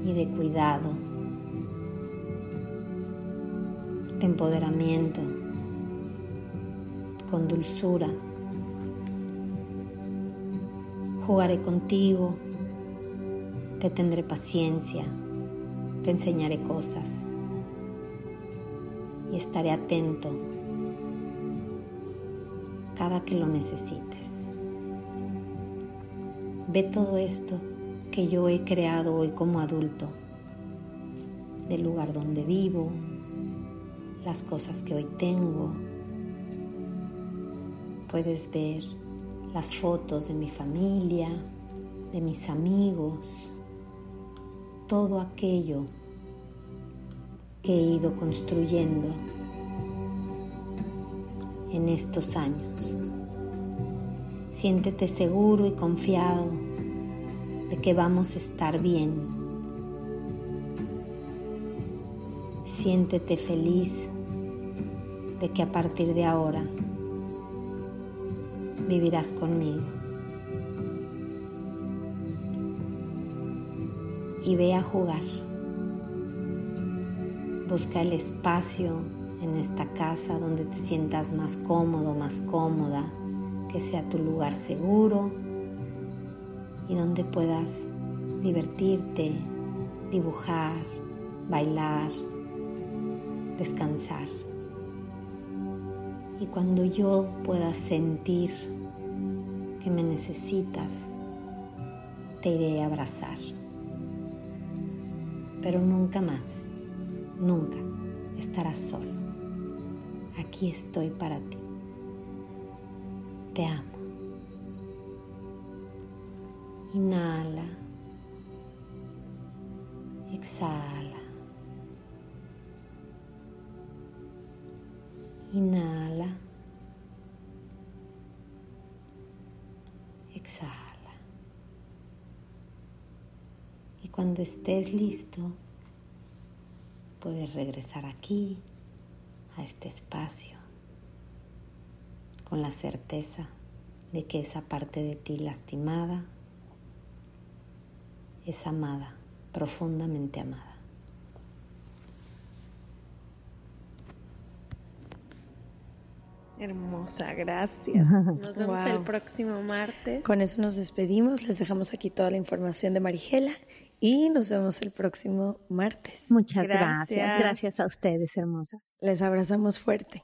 y de cuidado, de empoderamiento, con dulzura. Jugaré contigo, te tendré paciencia, te enseñaré cosas y estaré atento cada que lo necesites. Ve todo esto que yo he creado hoy como adulto, del lugar donde vivo, las cosas que hoy tengo. Puedes ver las fotos de mi familia, de mis amigos, todo aquello que he ido construyendo en estos años. Siéntete seguro y confiado de que vamos a estar bien. Siéntete feliz de que a partir de ahora vivirás conmigo. Y ve a jugar. Busca el espacio en esta casa donde te sientas más cómodo, más cómoda, que sea tu lugar seguro y donde puedas divertirte, dibujar, bailar, descansar. Y cuando yo pueda sentir que me necesitas, te iré a abrazar. Pero nunca más, nunca estarás solo. Aquí estoy para ti. Te amo. Inhala. Exhala. Inhala. Cuando estés listo, puedes regresar aquí, a este espacio, con la certeza de que esa parte de ti lastimada es amada, profundamente amada. Hermosa, gracias. Nos vemos el próximo martes. Con eso nos despedimos. Les dejamos aquí toda la información de Marigela y nos vemos el próximo martes. Muchas gracias. Gracias, gracias a ustedes, hermosas. Les abrazamos fuerte.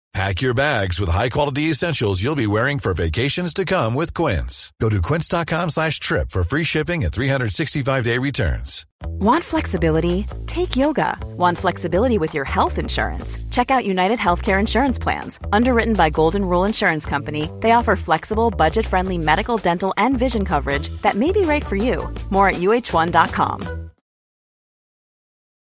Pack your bags with high-quality essentials you'll be wearing for vacations to come with Quince. Go to quince.com slash trip for free shipping and 365-day returns. Want flexibility? Take yoga. Want flexibility with your health insurance? Check out United Healthcare Insurance Plans. Underwritten by Golden Rule Insurance Company, they offer flexible, budget-friendly medical, dental, and vision coverage that may be right for you. More at uh1.com.